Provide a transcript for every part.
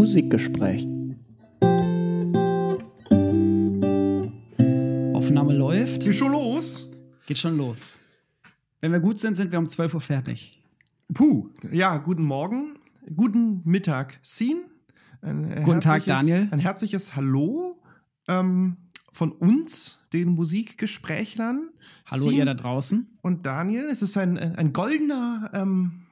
Musikgespräch. Aufnahme läuft. Geht schon los? Geht schon los. Wenn wir gut sind, sind wir um 12 Uhr fertig. Puh, ja, guten Morgen, guten Mittag, Scene. Guten Tag, Daniel. Ein herzliches Hallo ähm, von uns, den Musikgesprächlern. Hallo Scene ihr da draußen. und Daniel. Es ist ein, ein goldener ähm,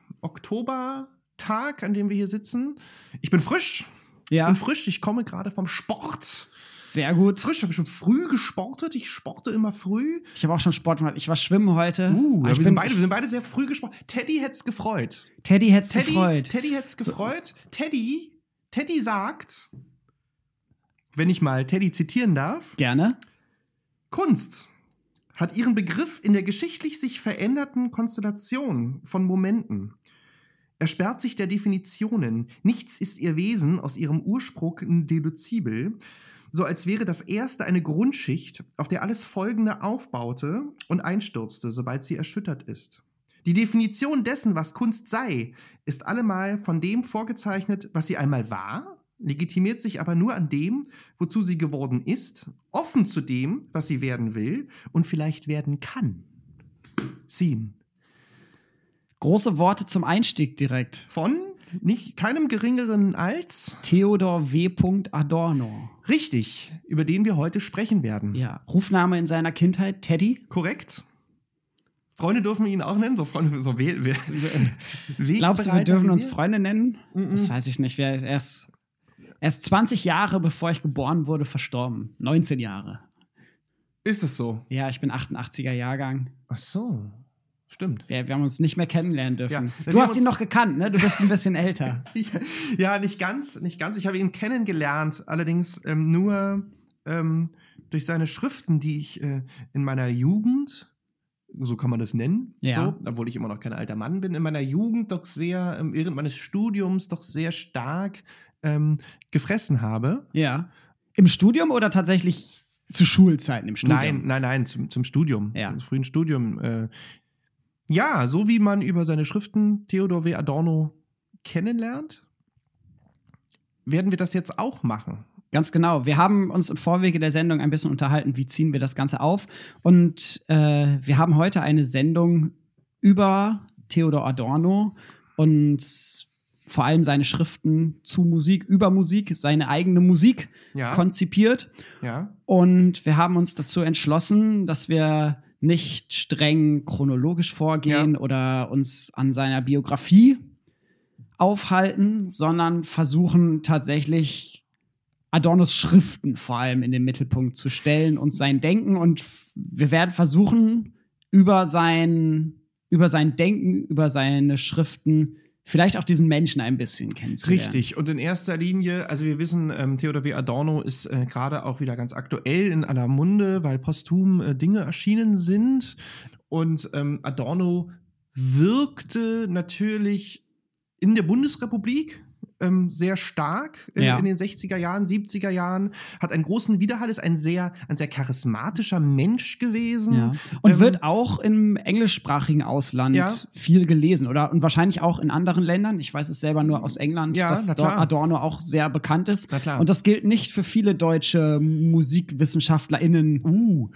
Oktobertag, an dem wir hier sitzen. Ich bin frisch. Ich Ja, bin frisch. Ich komme gerade vom Sport. sehr gut. Frisch, habe ich schon früh gesportet. Ich sporte immer früh. Ich habe auch schon Sport gemacht. Ich war schwimmen heute. Uh, ja, ich wir, sind bin, beide, wir sind beide sehr früh gesportet. Teddy hätte es gefreut. Teddy hätte Teddy, gefreut. Teddy hätte es gefreut. Teddy, Teddy sagt, wenn ich mal Teddy zitieren darf, Gerne. Kunst hat ihren Begriff in der geschichtlich sich veränderten Konstellation von Momenten. Er sperrt sich der Definitionen. Nichts ist ihr Wesen aus ihrem Ursprung deduzibel, so als wäre das erste eine Grundschicht, auf der alles Folgende aufbaute und einstürzte, sobald sie erschüttert ist. Die Definition dessen, was Kunst sei, ist allemal von dem vorgezeichnet, was sie einmal war, legitimiert sich aber nur an dem, wozu sie geworden ist, offen zu dem, was sie werden will und vielleicht werden kann. Scene. Große Worte zum Einstieg direkt. Von nicht keinem geringeren als Theodor W. Adorno. richtig, über den wir heute sprechen werden. Ja, Rufname in seiner Kindheit, Teddy. Korrekt? Freunde dürfen wir ihn auch nennen, so Freunde, so we we Glaubst du, wir dürfen uns? Freunde nennen? Mhm. Das weiß ich nicht. Er ist, er ist 20 Jahre, bevor ich geboren wurde, verstorben. 19 Jahre. Ist es so? Ja, ich bin 88er Jahrgang. Ach so, stimmt. Wir, wir haben uns nicht mehr kennenlernen dürfen. Ja, du hast ihn noch gekannt, ne? Du bist ein bisschen älter. Ja, nicht ganz, nicht ganz. Ich habe ihn kennengelernt, allerdings ähm, nur ähm, durch seine Schriften, die ich äh, in meiner Jugend, so kann man das nennen, Ja. so, obwohl ich immer noch kein alter Mann bin, in meiner Jugend doch sehr, ähm, während meines Studiums doch sehr stark ähm, gefressen habe. Ja. Im Studium oder tatsächlich zu Schulzeiten im Studium? Nein, nein, nein, zum, zum Studium, Ja. zum frühen Studium. Äh, ja, so wie man über seine Schriften Theodor W. Adorno kennenlernt, werden wir das jetzt auch machen. Ganz genau. Wir haben uns im Vorwege der Sendung ein bisschen unterhalten, wie ziehen wir das Ganze auf. Und äh, wir haben heute eine Sendung über Theodor Adorno und vor allem seine Schriften zu Musik, über Musik, seine eigene Musik Ja. konzipiert. Ja. Und wir haben uns dazu entschlossen, dass wir nicht streng chronologisch vorgehen Ja. oder uns an seiner Biografie aufhalten, sondern versuchen tatsächlich Adornos Schriften vor allem in den Mittelpunkt zu stellen und sein Denken. Und wir werden versuchen, über sein, über sein Denken, über seine Schriften, vielleicht auch diesen Menschen ein bisschen kennenzulernen. Richtig. Und in erster Linie, also wir wissen, ähm, Theodor W. Adorno ist äh, gerade auch wieder ganz aktuell in aller Munde, weil posthum äh, Dinge erschienen sind. Und ähm, Adorno wirkte natürlich in der Bundesrepublik ähm, sehr stark äh, Ja. in den 60er Jahren, 70er Jahren, hat einen großen Widerhall, ist ein sehr, ein sehr charismatischer Mensch gewesen. Ja. Und Ähm, wird auch im englischsprachigen Ausland Ja. viel gelesen oder und wahrscheinlich auch in anderen Ländern. Ich weiß es selber nur aus England, dass. Adorno auch sehr bekannt ist. Und das gilt nicht für viele deutsche MusikwissenschaftlerInnen. Uh,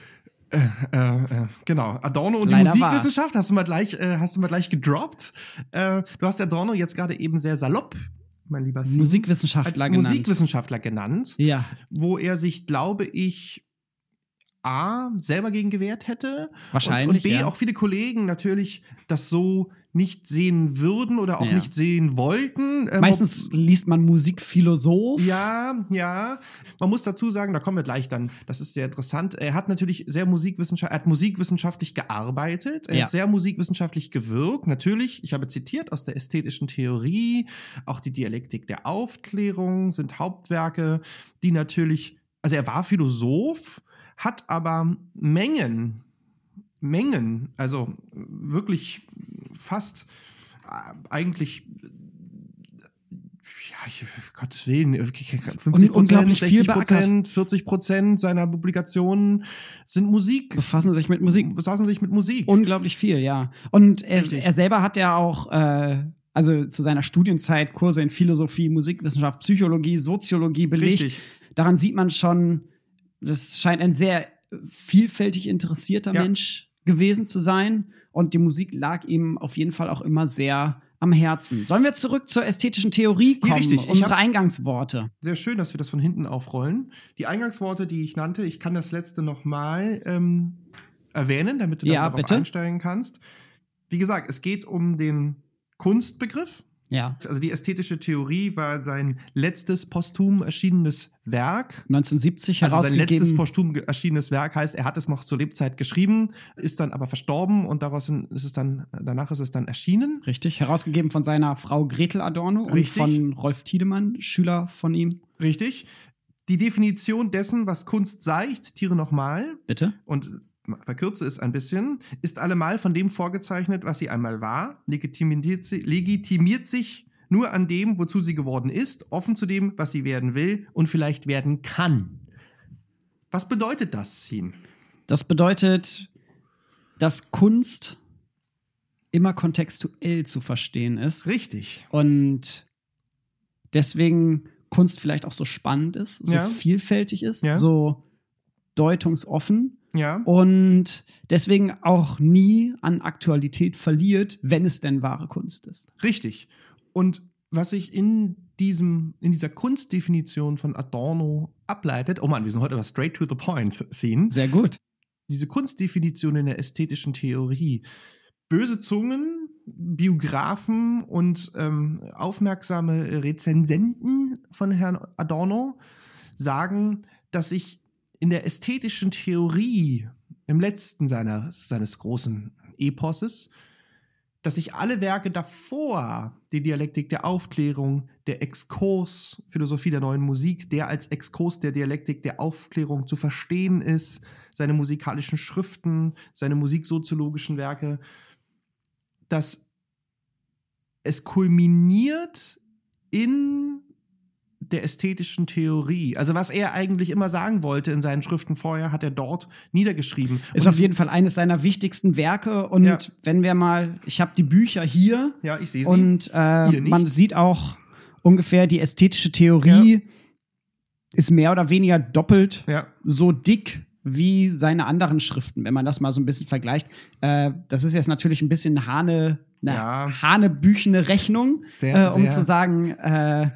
äh, äh, äh, genau. Adorno und Leider die. Musikwissenschaft hast du mal gleich, äh, hast du mal gleich gedroppt. Äh, du hast Adorno jetzt gerade eben sehr salopp, mein lieber Sim, Musikwissenschaftler als genannt. Musikwissenschaftler genannt, Ja, wo er sich, glaube ich, A, selber gegen gewehrt hätte. Wahrscheinlich, Und, und B, ja. auch viele Kollegen natürlich das so nicht sehen würden oder auch Ja. nicht sehen wollten. Ähm, meistens liest man Musikphilosoph. ja, ja. Man muss dazu sagen, da kommen wir gleich dann, das ist sehr interessant. Er hat natürlich sehr musikwissenschaftlich, er hat musikwissenschaftlich gearbeitet, er Ja. hat sehr musikwissenschaftlich gewirkt. Natürlich, ich habe zitiert aus der ästhetischen Theorie, auch die Dialektik der Aufklärung sind Hauptwerke, die natürlich, also er war Philosoph, hat aber Mengen, Mengen, also wirklich fast äh, eigentlich ja, ich, Gottes Willen, 50 unglaublich viel 60 Prozent, 40 Prozent seiner Publikationen sind Musik, Befassen sich mit Musik. besaßen sich mit Musik. Unglaublich viel, ja. Und er, er selber hat ja auch äh, also zu seiner Studienzeit Kurse in Philosophie, Musikwissenschaft, Psychologie, Soziologie belegt. Richtig. Daran sieht man schon, das scheint ein sehr vielfältig interessierter Ja. Mensch gewesen zu sein. Und die Musik lag ihm auf jeden Fall auch immer sehr am Herzen. Sollen wir zurück zur ästhetischen Theorie kommen? richtig. Ich Unsere Eingangsworte. Sehr schön, dass wir das von hinten aufrollen. Die Eingangsworte, die ich nannte, ich kann das letzte nochmal ähm, erwähnen, damit du Ja, darauf bitte. einsteigen kannst. Wie gesagt, es geht um den Kunstbegriff. Ja. Also die ästhetische Theorie war sein letztes posthum erschienenes Werk. 1970 Also sein letztes herausgegeben. posthum erschienenes Werk heißt, er hat es noch zur Lebzeit geschrieben, ist dann aber verstorben und daraus ist es dann, danach ist es dann erschienen. Richtig, herausgegeben von seiner Frau Gretel Adorno und Richtig. von Rolf Tiedemann, Schüler von ihm. Richtig. Die Definition dessen, was Kunst sei, ich zitiere nochmal, Bitte? und verkürze es ein bisschen, ist allemal von dem vorgezeichnet, was sie einmal war, legitimiert, sie, legitimiert sich nur an dem, wozu sie geworden ist, offen zu dem, was sie werden will und vielleicht werden kann. Was bedeutet das, Sin? Das bedeutet, dass Kunst immer kontextuell zu verstehen ist. Richtig. Und deswegen Kunst vielleicht auch so spannend ist, so Ja. vielfältig ist, Ja. so deutungsoffen Ja. und deswegen auch nie an Aktualität verliert, wenn es denn wahre Kunst ist. Richtig. Und was sich in diesem, in dieser Kunstdefinition von Adorno ableitet, oh Mann, wir sind heute aber straight to the point sehen. Sehr gut. Diese Kunstdefinition in der ästhetischen Theorie. Böse Zungen, Biografen und ähm, aufmerksame Rezensenten von Herrn Adorno sagen, dass sich in der ästhetischen Theorie im letzten seiner, seines großen Eposes dass sich alle Werke davor, die Dialektik der Aufklärung, der Exkurs, Philosophie der neuen Musik, der als Exkurs der Dialektik der Aufklärung zu verstehen ist, seine musikalischen Schriften, seine musiksoziologischen Werke, dass es kulminiert in der ästhetischen Theorie. Also was er eigentlich immer sagen wollte in seinen Schriften vorher, hat er dort niedergeschrieben. Ist Und auf jeden Fall eines seiner wichtigsten Werke. Und Ja. wenn wir mal, ich habe die Bücher hier Ja, ich sehe sie. und äh, man sieht auch ungefähr die ästhetische Theorie ist mehr oder weniger doppelt ja, so dick wie seine anderen Schriften, wenn man das mal so ein bisschen vergleicht. Äh, das ist jetzt natürlich ein bisschen Hane, eine Ja. hanebüchene Rechnung, Sehr, äh, um sehr- zu sagen, äh,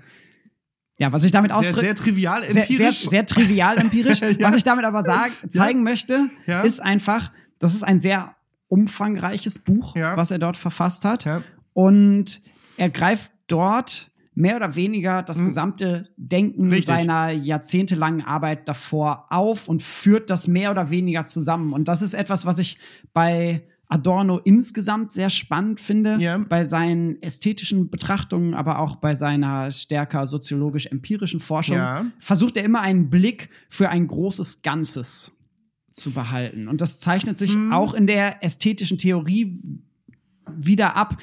ja, was ich damit sehr, ausdrücke sehr trivial sehr, empirisch. sehr, sehr trivial empirisch. Ja. Was ich damit aber sag, zeigen möchte, Ja. ist einfach, das ist ein sehr umfangreiches Buch, Ja. was er dort verfasst hat. Ja. Und er greift dort mehr oder weniger das gesamte Denken. Richtig. seiner jahrzehntelangen Arbeit davor auf und führt das mehr oder weniger zusammen. Und das ist etwas, was ich bei Adorno insgesamt sehr spannend finde, Ja. bei seinen ästhetischen Betrachtungen, aber auch bei seiner stärker soziologisch-empirischen Forschung, Ja. versucht er immer einen Blick für ein großes Ganzes zu behalten. Und das zeichnet sich Mhm. auch in der ästhetischen Theorie wieder ab.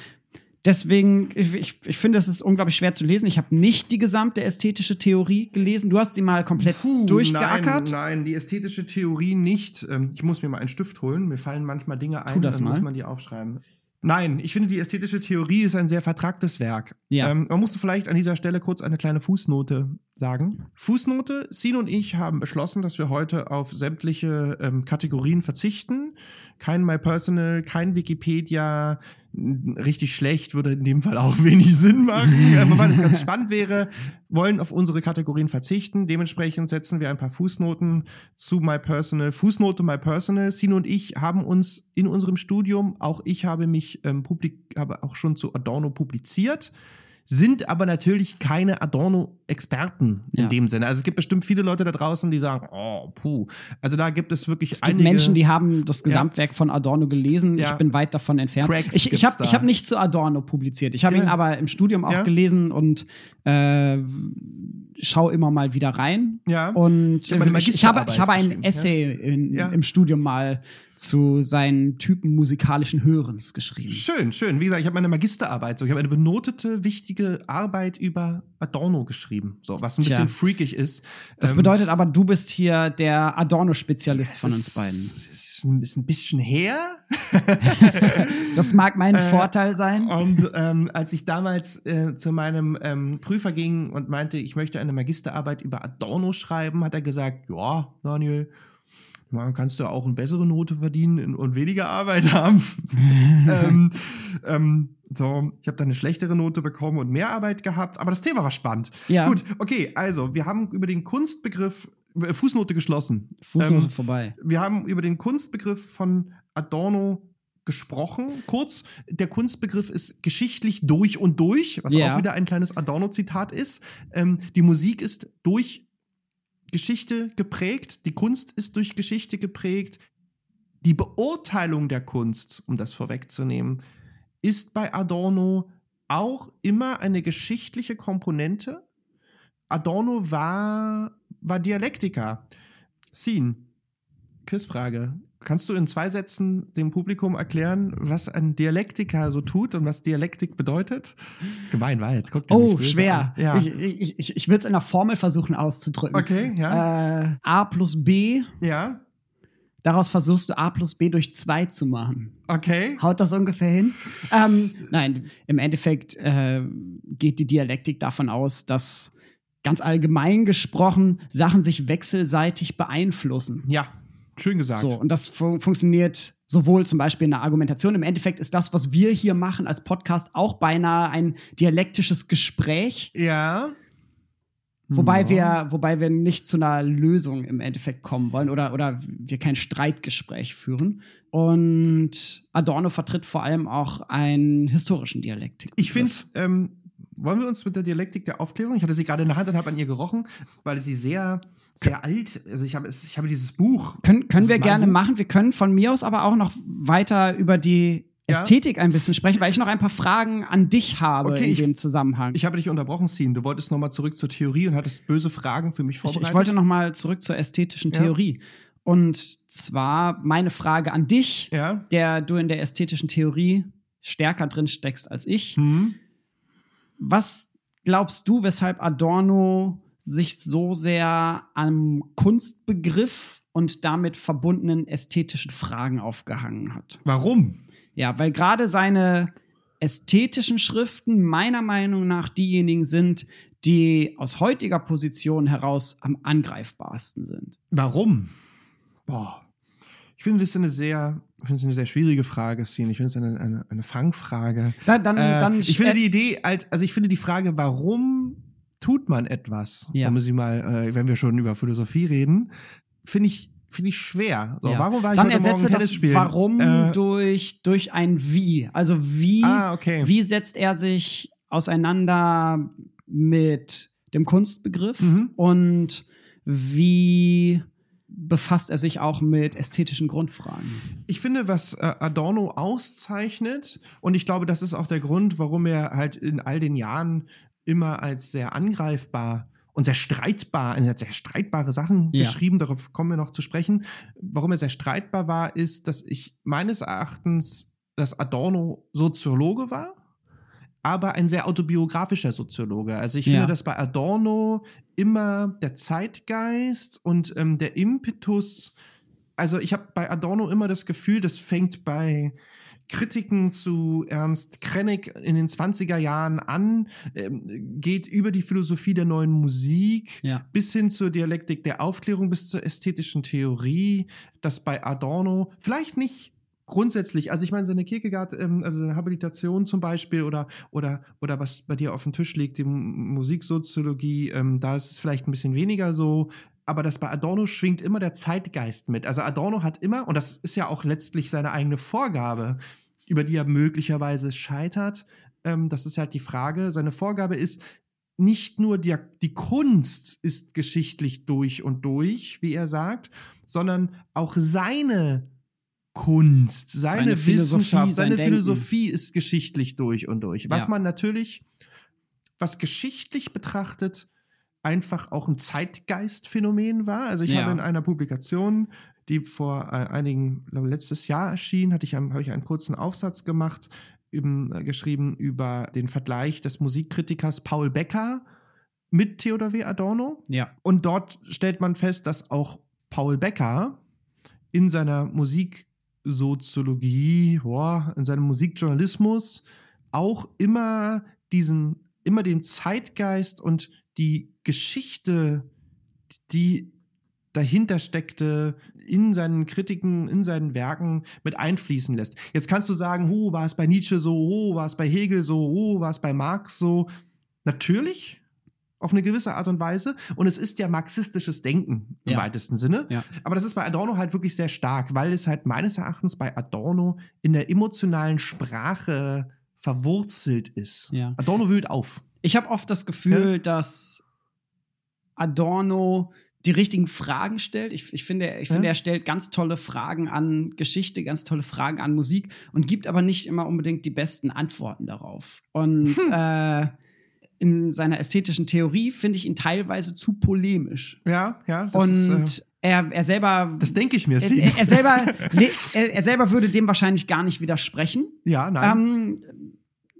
Deswegen, ich, ich, finde, es ist unglaublich schwer zu lesen. Ich habe nicht die gesamte ästhetische Theorie gelesen. Du hast sie mal komplett Puh, durchgeackert. Nein, nein, die ästhetische Theorie nicht. Ähm, Ich muss mir mal einen Stift holen. Mir fallen manchmal Dinge ein, das dann mal. muss man die aufschreiben. Nein, ich finde, die ästhetische Theorie ist ein sehr vertragtes Werk. Ja. Ähm, man muss vielleicht an dieser Stelle kurz eine kleine Fußnote sagen. Fußnote, Sin und ich haben beschlossen, dass wir heute auf sämtliche ähm, Kategorien verzichten. Kein My Personal, kein Wikipedia. Richtig schlecht würde in dem Fall auch wenig Sinn machen, aber weil es ganz spannend wäre, wollen auf unsere Kategorien verzichten. Dementsprechend setzen wir ein paar Fußnoten zu My Personal. Fußnote My Personal. Sin und ich haben uns in unserem Studium, auch ich habe mich ähm, publik, habe auch schon zu Adorno publiziert, sind aber natürlich keine Adorno-Experten in Ja. dem Sinne. Also es gibt bestimmt viele Leute da draußen, die sagen, oh, puh. Also da gibt es wirklich Es gibt einige Menschen, die haben das Gesamtwerk von Adorno gelesen. Ja. Ich bin weit davon entfernt. Cracks ich ich habe hab nicht zu Adorno publiziert. Ich habe Ja. ihn aber im Studium auch Ja. gelesen und äh, schau immer mal wieder rein. Ja. Und Ich ich, ich, habe, ich habe ein Essay in, Ja. im Studium mal zu seinen Typen musikalischen Hörens geschrieben. Schön, schön. Wie gesagt, ich habe meine Magisterarbeit, so ich habe eine benotete, wichtige Arbeit über Adorno geschrieben, so was ein Tja. bisschen freakig ist. Das Ähm, bedeutet aber, du bist hier der Adorno-Spezialist von uns beiden. ist- ist ein bisschen, ein bisschen her. Das mag mein Äh, Vorteil sein. Und ähm, als ich damals äh, zu meinem ähm, Prüfer ging und meinte, ich möchte eine Magisterarbeit über Adorno schreiben, hat er gesagt, ja, Daniel, dann kannst du auch eine bessere Note verdienen und weniger Arbeit haben. ähm, ähm, so, ich habe dann eine schlechtere Note bekommen und mehr Arbeit gehabt, aber das Thema war spannend. Ja. Gut, okay, also wir haben über den Kunstbegriff äh, Fußnote geschlossen. Fußnote Ähm, vorbei. wir haben über den Kunstbegriff von Adorno gesprochen. Kurz, der Kunstbegriff ist geschichtlich durch und durch, was Ja. auch wieder ein kleines Adorno-Zitat ist. Ähm, die Musik ist durch Geschichte geprägt, die Kunst ist durch Geschichte geprägt. Die Beurteilung der Kunst, um das vorwegzunehmen, ist bei Adorno auch immer eine geschichtliche Komponente. Adorno war, war Dialektiker. Scene. Quizfrage. Kannst du in zwei Sätzen dem Publikum erklären, was ein Dialektiker so tut und was Dialektik bedeutet? Gemein war jetzt. Guck dir Oh, schwer. Ja. Ich, ich, ich, ich will es in der Formel versuchen auszudrücken. okay, ja. Äh, A plus B, ja. daraus versuchst du A plus B durch 2 zu machen. Okay. Haut das ungefähr hin? ähm, nein, im Endeffekt äh, geht die Dialektik davon aus, dass ganz allgemein gesprochen Sachen sich wechselseitig beeinflussen. Ja. Schön gesagt. So, und das fun funktioniert sowohl zum Beispiel in der Argumentation. Im Endeffekt ist das, was wir hier machen als Podcast, auch beinahe ein dialektisches Gespräch, Ja. wobei, Ja. wir, wobei wir nicht zu einer Lösung im Endeffekt kommen wollen oder, oder wir kein Streitgespräch führen. Und Adorno vertritt vor allem auch einen historischen Dialektik. Ich finde, ähm, wollen wir uns mit der Dialektik der Aufklärung, ich hatte sie gerade in der Hand und habe an ihr gerochen, weil sie sehr, sehr alt, also ich habe, ich habe dieses Buch. Können, können wir gerne Buch. machen. Wir können von mir aus aber auch noch weiter über die Ja. Ästhetik ein bisschen sprechen, weil ich noch ein paar Fragen an dich habe Okay, in ich- dem Zusammenhang. Ich habe dich unterbrochen, Sien. Du wolltest nochmal zurück zur Theorie und hattest böse Fragen für mich Ich, vorbereitet. ich wollte noch mal zurück zur ästhetischen Ja. Theorie. Und zwar meine Frage an dich, Ja. der du in der ästhetischen Theorie stärker drin steckst als ich. Hm. Was glaubst du, weshalb Adorno sich so sehr am Kunstbegriff und damit verbundenen ästhetischen Fragen aufgehangen hat? Warum? Ja, weil gerade seine ästhetischen Schriften meiner Meinung nach diejenigen sind, die aus heutiger Position heraus am angreifbarsten sind. Warum? Boah. Ich finde, das ist eine sehr, ich finde es eine sehr schwierige Frage, Sien. Ich finde es eine, eine, eine Fangfrage. Dann, dann, Äh, dann ich finde die Idee, also ich finde die Frage, warum tut man etwas, Ja. um sie mal, äh, wenn wir schon über Philosophie reden, finde ich, finde ich schwer. So, Ja. Warum war ich dann heute Morgen ersetze Tennis das? Warum Äh, durch, durch ein Wie. Also wie, Ah, okay. wie setzt er sich auseinander mit dem Kunstbegriff Mhm. und wie befasst er sich auch mit ästhetischen Grundfragen? Ich finde, was äh, Adorno auszeichnet, und ich glaube, das ist auch der Grund, warum er halt in all den Jahren immer als sehr angreifbar und sehr streitbar, er hat sehr streitbare Sachen Ja. geschrieben, darauf kommen wir noch zu sprechen. Warum er sehr streitbar war, ist, dass ich meines Erachtens, dass Adorno Soziologe war, aber ein sehr autobiografischer Soziologe. Also ich Ja. finde, dass bei Adorno immer der Zeitgeist und ähm, der Impetus also ich habe bei Adorno immer das Gefühl, das fängt bei Kritiken zu Ernst Krennig in den 20er Jahren an, ähm, geht über die Philosophie der neuen Musik Ja. bis hin zur Dialektik der Aufklärung, bis zur ästhetischen Theorie, das bei Adorno vielleicht nicht grundsätzlich, also ich meine, seine Kierkegaard, ähm, also seine Habilitation zum Beispiel oder, oder, oder was bei dir auf dem Tisch liegt, die Musiksoziologie, ähm, da ist es vielleicht ein bisschen weniger so, aber das bei Adorno schwingt immer der Zeitgeist mit. Also Adorno hat immer, und das ist ja auch letztlich seine eigene Vorgabe, über die er möglicherweise scheitert, ähm, das ist halt die Frage, seine Vorgabe ist, nicht nur die, die Kunst ist geschichtlich durch und durch, wie er sagt, sondern auch seine Kunst, seine, Seine Philosophie, Wissenschaft, sein seine Denken. Philosophie ist geschichtlich durch und durch. Was Ja. man natürlich, was geschichtlich betrachtet, einfach auch ein Zeitgeistphänomen war. Also ich Ja. habe in einer Publikation, die vor äh, einigen, glaube letztes Jahr erschien, hatte ich, einen- habe ich einen kurzen Aufsatz gemacht, eben, äh, geschrieben über den Vergleich des Musikkritikers Paul Becker mit Theodor W. Adorno. Ja. Und dort stellt man fest, dass auch Paul Becker in seiner Musiksoziologie, in seinem Musikjournalismus auch immer diesen, immer den Zeitgeist und die Geschichte, die dahinter steckte, in seinen Kritiken, in seinen Werken mit einfließen lässt. Jetzt kannst du sagen, oh, war es bei Nietzsche so, oh, war es bei Hegel so, oh, war es bei Marx so. Natürlich, auf eine gewisse Art und Weise. Und es ist ja marxistisches Denken im Ja. weitesten Sinne. Ja. Aber das ist bei Adorno halt wirklich sehr stark, weil es halt meines Erachtens bei Adorno in der emotionalen Sprache verwurzelt ist. Ja. Adorno wühlt auf. Ich habe oft das Gefühl, dass Adorno die richtigen Fragen stellt. Ich, ich finde, ich finde, Ja. er stellt ganz tolle Fragen an Geschichte, ganz tolle Fragen an Musik und gibt aber nicht immer unbedingt die besten Antworten darauf. Und Hm. äh, in seiner ästhetischen Theorie finde ich ihn teilweise zu polemisch. Ja, ja. Und ist, äh, er, er selber. das denke ich mir. er, er, er, selber, er, er selber würde dem wahrscheinlich gar nicht widersprechen. ja, nein. Ähm,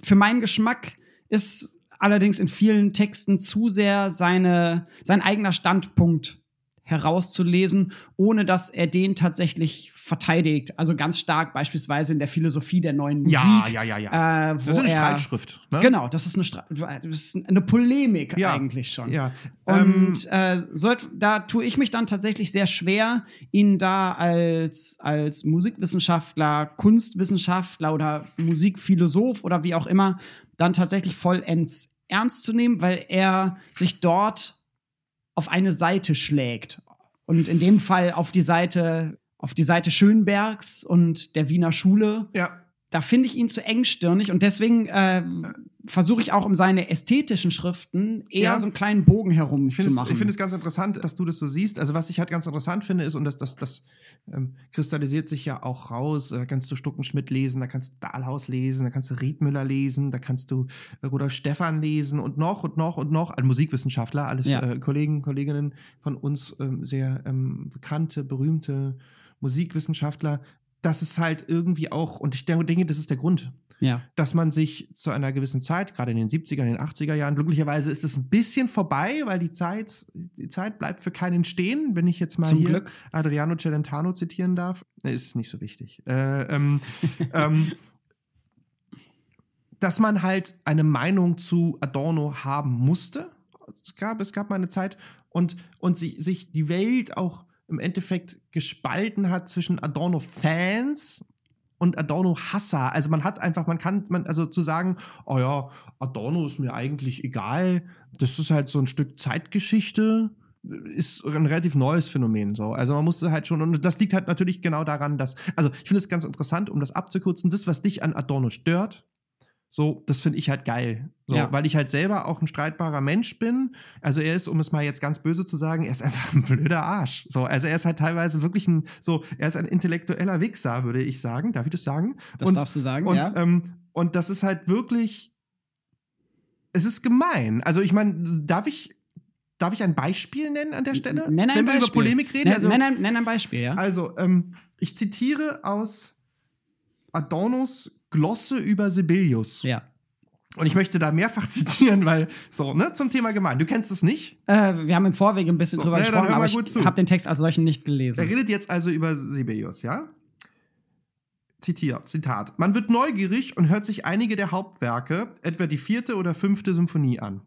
für meinen Geschmack ist allerdings in vielen Texten zu sehr seine, sein eigener Standpunkt herauszulesen, ohne dass er den tatsächlich verteidigt. Also ganz stark beispielsweise in der Philosophie der neuen Musik. ja, ja, ja, ja. Äh, das ist eine Streitschrift. Ne? Genau, das ist eine, Stra das ist eine Polemik Ja. eigentlich schon. Ja. Ähm, Und äh, so, da tue ich mich dann tatsächlich sehr schwer, ihn da als, als Musikwissenschaftler, Kunstwissenschaftler oder Musikphilosoph oder wie auch immer dann tatsächlich vollends ernst zu nehmen, weil er sich dort auf eine Seite schlägt. Und in dem Fall auf die Seite, auf die Seite Schönbergs und der Wiener Schule ja. da finde ich ihn zu engstirnig und deswegen äh, versuche ich auch um seine ästhetischen Schriften eher Ja. so einen kleinen Bogen herum Ich zu finde es, machen. ich finde es ganz interessant, dass du das so siehst. Also was ich halt ganz interessant finde, ist, und das, das, das ähm, kristallisiert sich ja auch raus, äh, da kannst du Stuckenschmidt lesen, da kannst du Dahlhaus lesen, da kannst du Riedmüller lesen, da kannst du äh, Rudolf Stephan lesen und noch und noch und noch, also Musikwissenschaftler, alles Ja. äh, Kollegen, Kolleginnen von uns, ähm, sehr ähm, bekannte, berühmte Musikwissenschaftler. Das ist halt irgendwie auch, und ich denke, das ist der Grund, ja. dass man sich zu einer gewissen Zeit, gerade in den 70er, in den 80er Jahren, glücklicherweise ist es ein bisschen vorbei, weil die Zeit, die Zeit bleibt für keinen stehen, wenn ich jetzt mal Zum hier Glück. Adriano Celentano zitieren darf. Ist nicht so wichtig. Äh, ähm, ähm, dass man halt eine Meinung zu Adorno haben musste. Es gab, es gab mal eine Zeit und, und sich, sich die Welt auch im Endeffekt gespalten hat zwischen Adorno-Fans und Adorno-Hasser. Also man hat einfach, man kann, man, also zu sagen, oh ja, Adorno ist mir eigentlich egal, das ist halt so ein Stück Zeitgeschichte, ist ein relativ neues Phänomen so. Also man musste halt schon, und das liegt halt natürlich genau daran, dass, also ich finde es ganz interessant, um das abzukürzen, das, was dich an Adorno stört, so, das finde ich halt geil. So, Ja. weil ich halt selber auch ein streitbarer Mensch bin. Also er ist, um es mal jetzt ganz böse zu sagen, er ist einfach ein blöder Arsch. So, also er ist halt teilweise wirklich ein, so, er ist ein intellektueller Wichser, würde ich sagen. Darf ich das sagen? Das und, darfst du sagen, und, ja. ähm, und das ist halt wirklich, es ist gemein. Also ich meine, darf ich, darf ich ein Beispiel nennen an der Stelle? Nenn ein Wenn wir Beispiel. über Polemik reden? Nenn, also, nenn, ein, nenn ein Beispiel, ja. also, ähm, ich zitiere aus Adornos Glosse über Sibelius. ja. Und ich möchte da mehrfach zitieren, weil, so, ne, zum Thema gemein. Du kennst es nicht. Äh, wir haben im Vorweg ein bisschen So, drüber ja, gesprochen, aber ich habe den Text als solchen nicht Er gelesen. redet jetzt also über Sibelius, ja? Zitier, Zitat. Man wird neugierig und hört sich einige der Hauptwerke, etwa die vierte oder fünfte Symphonie an.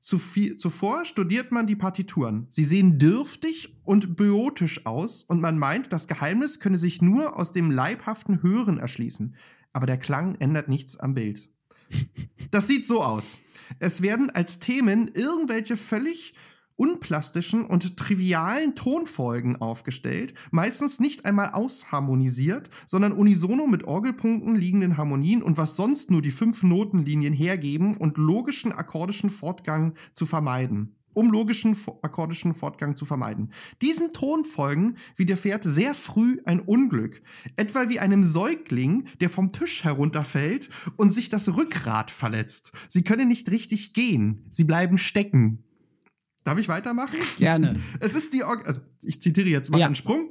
Zuvor studiert man die Partituren. Sie sehen dürftig und biotisch aus und man meint, das Geheimnis könne sich nur aus dem leibhaften Hören erschließen. Aber der Klang ändert nichts am Bild. Das sieht so aus. Es werden als Themen irgendwelche völlig unplastischen und trivialen Tonfolgen aufgestellt, meistens nicht einmal ausharmonisiert, sondern unisono mit Orgelpunkten liegenden Harmonien und was sonst nur die fünf Notenlinien hergeben und logischen akkordischen Fortgang zu vermeiden. Um logischen akkordischen Fortgang zu vermeiden. Diesen Tonfolgen widerfährt sehr früh ein Unglück, etwa wie einem Säugling, der vom Tisch herunterfällt und sich das Rückgrat verletzt. Sie können nicht richtig gehen, sie bleiben stecken. Darf ich weitermachen? Gerne. Es ist die, Or also ich zitiere jetzt mal Ja. einen Sprung.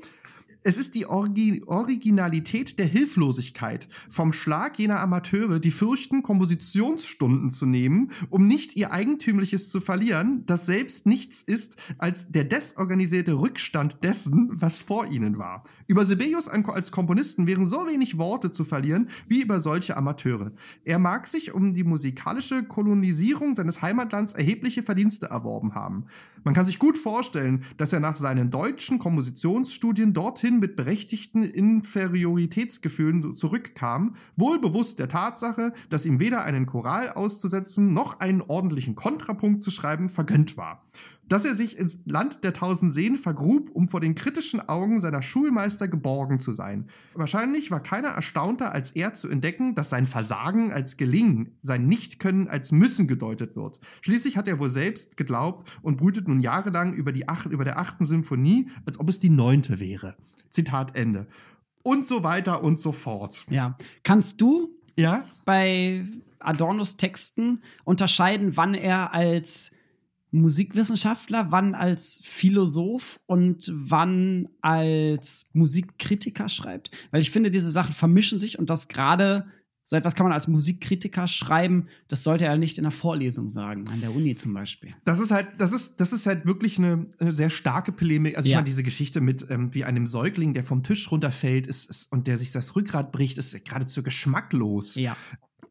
Es ist die Orgi Originalität der Hilflosigkeit vom Schlag jener Amateure, die fürchten, Kompositionsstunden zu nehmen, um nicht ihr Eigentümliches zu verlieren, das selbst nichts ist als der desorganisierte Rückstand dessen, was vor ihnen war. Über Sibelius als Komponisten wären so wenig Worte zu verlieren wie über solche Amateure. Er mag sich um die musikalische Kolonisierung seines Heimatlands erhebliche Verdienste erworben haben. Man kann sich gut vorstellen, dass er nach seinen deutschen Kompositionsstudien dorthin mit berechtigten Inferioritätsgefühlen zurückkam, wohl bewusst der Tatsache, dass ihm weder einen Choral auszusetzen noch einen ordentlichen Kontrapunkt zu schreiben vergönnt war dass er sich ins Land der tausend Seen vergrub, um vor den kritischen Augen seiner Schulmeister geborgen zu sein. Wahrscheinlich war keiner erstaunter als er zu entdecken, dass sein Versagen als Gelingen, sein Nichtkönnen als Müssen gedeutet wird. Schließlich hat er wohl selbst geglaubt und brütet nun jahrelang über, die acht, über der achten Symphonie, als ob es die neunte wäre. Zitat Ende. Und so weiter und so fort. Ja. Kannst du ja? bei Adornos Texten unterscheiden, wann er als Musikwissenschaftler, wann als Philosoph und wann als Musikkritiker schreibt. Weil ich finde, diese Sachen vermischen sich und das gerade, so etwas kann man als Musikkritiker schreiben, das sollte er nicht in der Vorlesung sagen, an der Uni zum Beispiel. Das ist halt, das ist, das ist halt wirklich eine, eine sehr starke Polemik. Also ja. ich meine, diese Geschichte mit ähm, wie einem Säugling, der vom Tisch runterfällt ist, ist, und der sich das Rückgrat bricht, ist geradezu geschmacklos. Ja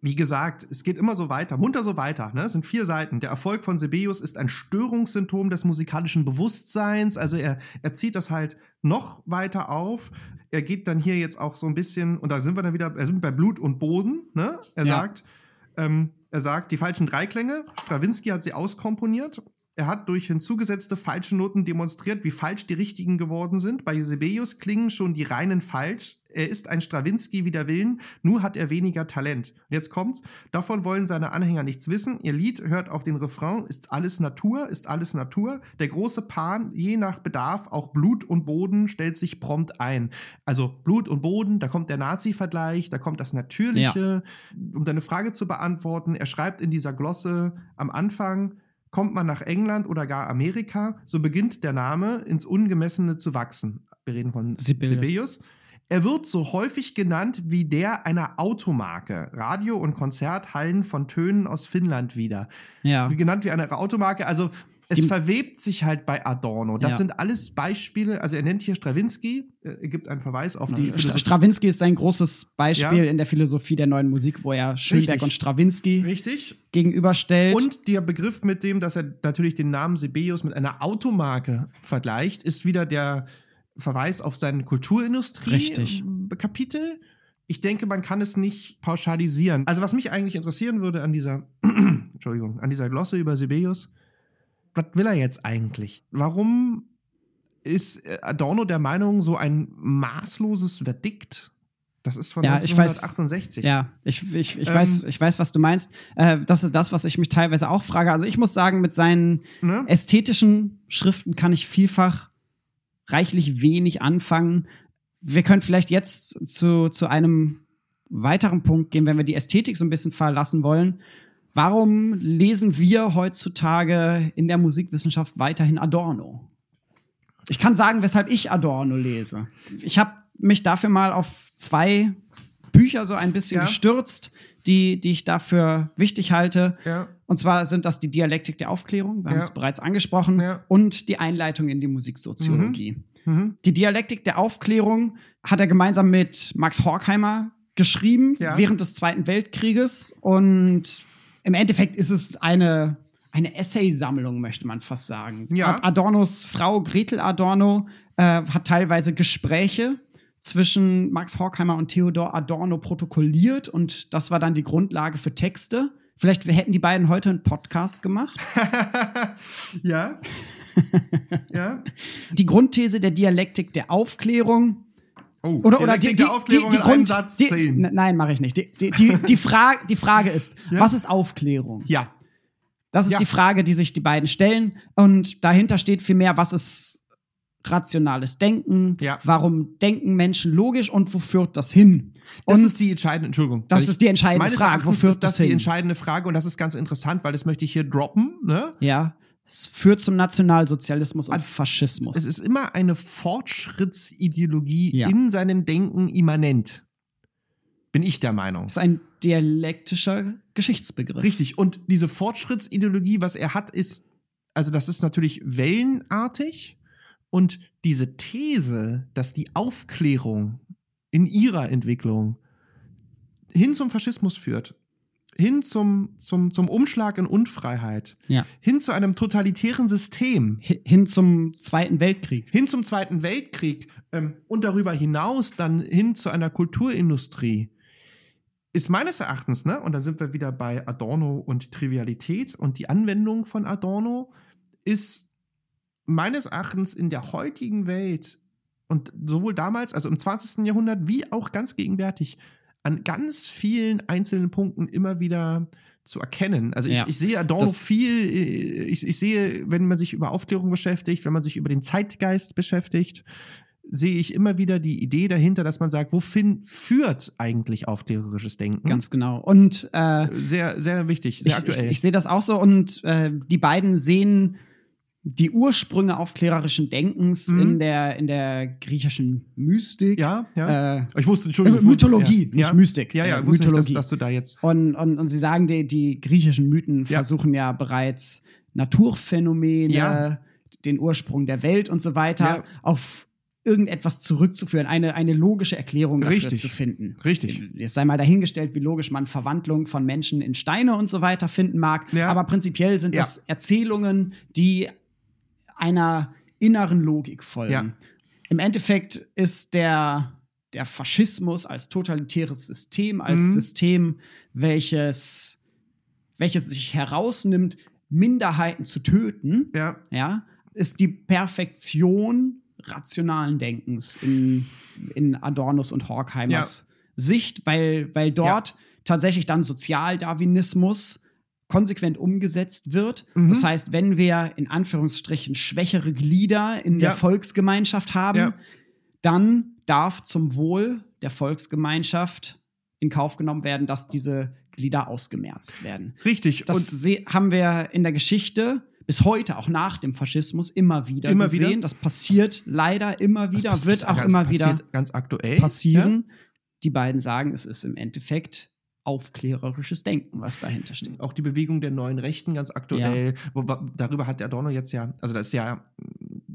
wie gesagt, es geht immer so weiter, munter so weiter. Ne? Es sind vier Seiten. Der Erfolg von Sebeus ist ein Störungssymptom des musikalischen Bewusstseins. Also er, er zieht das halt noch weiter auf. Er geht dann hier jetzt auch so ein bisschen, und da sind wir dann wieder, er sind bei Blut und Boden. Ne? Er ja. sagt, ähm, er sagt, die falschen Dreiklänge, Strawinski hat sie auskomponiert. Er hat durch hinzugesetzte falsche Noten demonstriert, wie falsch die richtigen geworden sind. Bei Sibelius klingen schon die reinen falsch. Er ist ein Strawinski wider Willen, nur hat er weniger Talent. Und jetzt kommt's. Davon wollen seine Anhänger nichts wissen. Ihr Lied hört auf den Refrain, ist alles Natur, ist alles Natur. Der große Pan, je nach Bedarf, auch Blut und Boden, stellt sich prompt ein. Also Blut und Boden, da kommt der Nazi-Vergleich, da kommt das Natürliche. Ja. Um deine Frage zu beantworten, er schreibt in dieser Glosse am Anfang, Kommt man nach England oder gar Amerika, so beginnt der Name ins Ungemessene zu wachsen. Wir reden von Sibelius. Er wird so häufig genannt wie der einer Automarke. Radio- und Konzerthallen von Tönen aus Finnland wieder. Ja. Wie genannt wie eine Automarke. Also es die, verwebt sich halt bei Adorno. Das ja. sind alles Beispiele. Also er nennt hier Strawinski, er gibt einen Verweis auf die. St Strawinski ist ein großes Beispiel ja. in der Philosophie der neuen Musik, wo er Schönberg Richtig. und Strawinski Richtig. gegenüberstellt. Und der Begriff mit dem, dass er natürlich den Namen Sibelius mit einer Automarke vergleicht, ist wieder der Verweis auf seinen Kulturindustrie-Kapitel. Ich denke, man kann es nicht pauschalisieren. Also was mich eigentlich interessieren würde an dieser, Entschuldigung, an dieser Glosse über Sibelius, was will er jetzt eigentlich? Warum ist Adorno der Meinung, so ein maßloses Verdikt das ist von ja, 1968. Ich weiß, ja, ich, ich, ich, ähm, weiß, ich weiß, was du meinst. Äh, das ist das, was ich mich teilweise auch frage. Also ich muss sagen, mit seinen ne? ästhetischen Schriften kann ich vielfach reichlich wenig anfangen. Wir können vielleicht jetzt zu, zu einem weiteren Punkt gehen, wenn wir die Ästhetik so ein bisschen verlassen wollen. Warum lesen wir heutzutage in der Musikwissenschaft weiterhin Adorno? Ich kann sagen, weshalb ich Adorno lese. Ich habe mich dafür mal auf zwei Bücher so ein bisschen ja. gestürzt, die, die ich dafür wichtig halte. Ja. Und zwar sind das die Dialektik der Aufklärung, wir ja. haben es bereits angesprochen, und die Einleitung in die Musiksoziologie. Mhm. Mhm. Die Dialektik der Aufklärung hat er gemeinsam mit Max Horkheimer geschrieben während des Zweiten Weltkrieges und im Endeffekt ist es eine, eine Essay-Sammlung, möchte man fast sagen. Ja. Adornos Frau Gretel Adorno äh, hat teilweise Gespräche zwischen Max Horkheimer und Theodor Adorno protokolliert und das war dann die Grundlage für Texte. Vielleicht hätten die beiden heute einen Podcast gemacht. ja. ja. Die Grundthese der Dialektik der Aufklärung Oh, oder, oder die, die, die, Aufklärung die, Grund, Satz die, Nein, mache ich nicht. Die, die, die, die, Frage, die Frage ist, ja. was ist Aufklärung? Ja. Das ist ja. die Frage, die sich die beiden stellen. Und dahinter steht vielmehr, was ist rationales Denken? Ja. Warum denken Menschen logisch und wo führt das hin? Das und ist die entscheidende, Entschuldigung. Das ist die entscheidende Frage. Wo führt das, das hin? Das ist die entscheidende Frage und das ist ganz interessant, weil das möchte ich hier droppen. Ne? Ja. Es führt zum Nationalsozialismus und Faschismus. Es ist immer eine Fortschrittsideologie Ja. in seinem Denken immanent. Bin ich der Meinung. Das ist ein dialektischer Geschichtsbegriff. Richtig. Und diese Fortschrittsideologie, was er hat, ist, also das ist natürlich wellenartig. Und diese These, dass die Aufklärung in ihrer Entwicklung hin zum Faschismus führt, hin zum, zum, zum Umschlag in Unfreiheit, Ja. hin zu einem totalitären System, Hi- Hin zum Zweiten Weltkrieg. hin zum Zweiten Weltkrieg ähm, und darüber hinaus dann hin zu einer Kulturindustrie, ist meines Erachtens, ne, und da sind wir wieder bei Adorno und Trivialität und die Anwendung von Adorno ist meines Erachtens in der heutigen Welt und sowohl damals, also im 20. Jahrhundert, wie auch ganz gegenwärtig, an ganz vielen einzelnen Punkten immer wieder zu erkennen. Also ich, Ja. ich sehe Adorno viel, äh, ich, ich sehe, wenn man sich über Aufklärung beschäftigt, wenn man sich über den Zeitgeist beschäftigt, sehe ich immer wieder die Idee dahinter, dass man sagt, wohin führt eigentlich aufklärerisches Denken? Ganz genau. Und äh, sehr, sehr wichtig, sehr ich, aktuell. ich, ich sehe das auch so und äh, die beiden sehen die Ursprünge aufklärerischen Denkens Mhm. in, der, in der griechischen Mystik. ja, ja. Äh, ich wusste, Entschuldigung. wusste- Mythologie, ja, nicht ja. Mystik. Ja, ja, äh, ich wusste Mythologie. nicht, dass, dass du da jetzt. und, und, und sie sagen, die, die griechischen Mythen Ja. versuchen ja bereits Naturphänomene, Ja. den Ursprung der Welt und so weiter auf irgendetwas zurückzuführen, eine, eine logische Erklärung dafür Richtig. zu finden. Richtig. Es sei mal dahingestellt, wie logisch man Verwandlung von Menschen in Steine und so weiter finden mag. Ja. Aber prinzipiell sind das Erzählungen, die einer inneren Logik folgen. Ja. Im Endeffekt ist der, der Faschismus als totalitäres System, als Mhm. System, welches, welches sich herausnimmt, Minderheiten zu töten, Ja, ja, ist die Perfektion rationalen Denkens in, in Adornos und Horkheimers Sicht, weil, weil dort tatsächlich dann Sozialdarwinismus konsequent umgesetzt wird. Mhm. Das heißt, wenn wir in Anführungsstrichen schwächere Glieder in der Ja. Volksgemeinschaft haben, Ja. dann darf zum Wohl der Volksgemeinschaft in Kauf genommen werden, dass diese Glieder ausgemerzt werden. richtig. Das und haben wir in der Geschichte bis heute, auch nach dem Faschismus, immer wieder Immer gesehen. wieder? Das passiert leider immer wieder, das wird auch immer wieder ganz aktuell passieren. Die beiden sagen, es ist im Endeffekt aufklärerisches Denken, was dahinter steht. Ja? Auch die Bewegung der neuen Rechten ganz aktuell. Wobei, darüber hat der Adorno jetzt ja, also da ist ja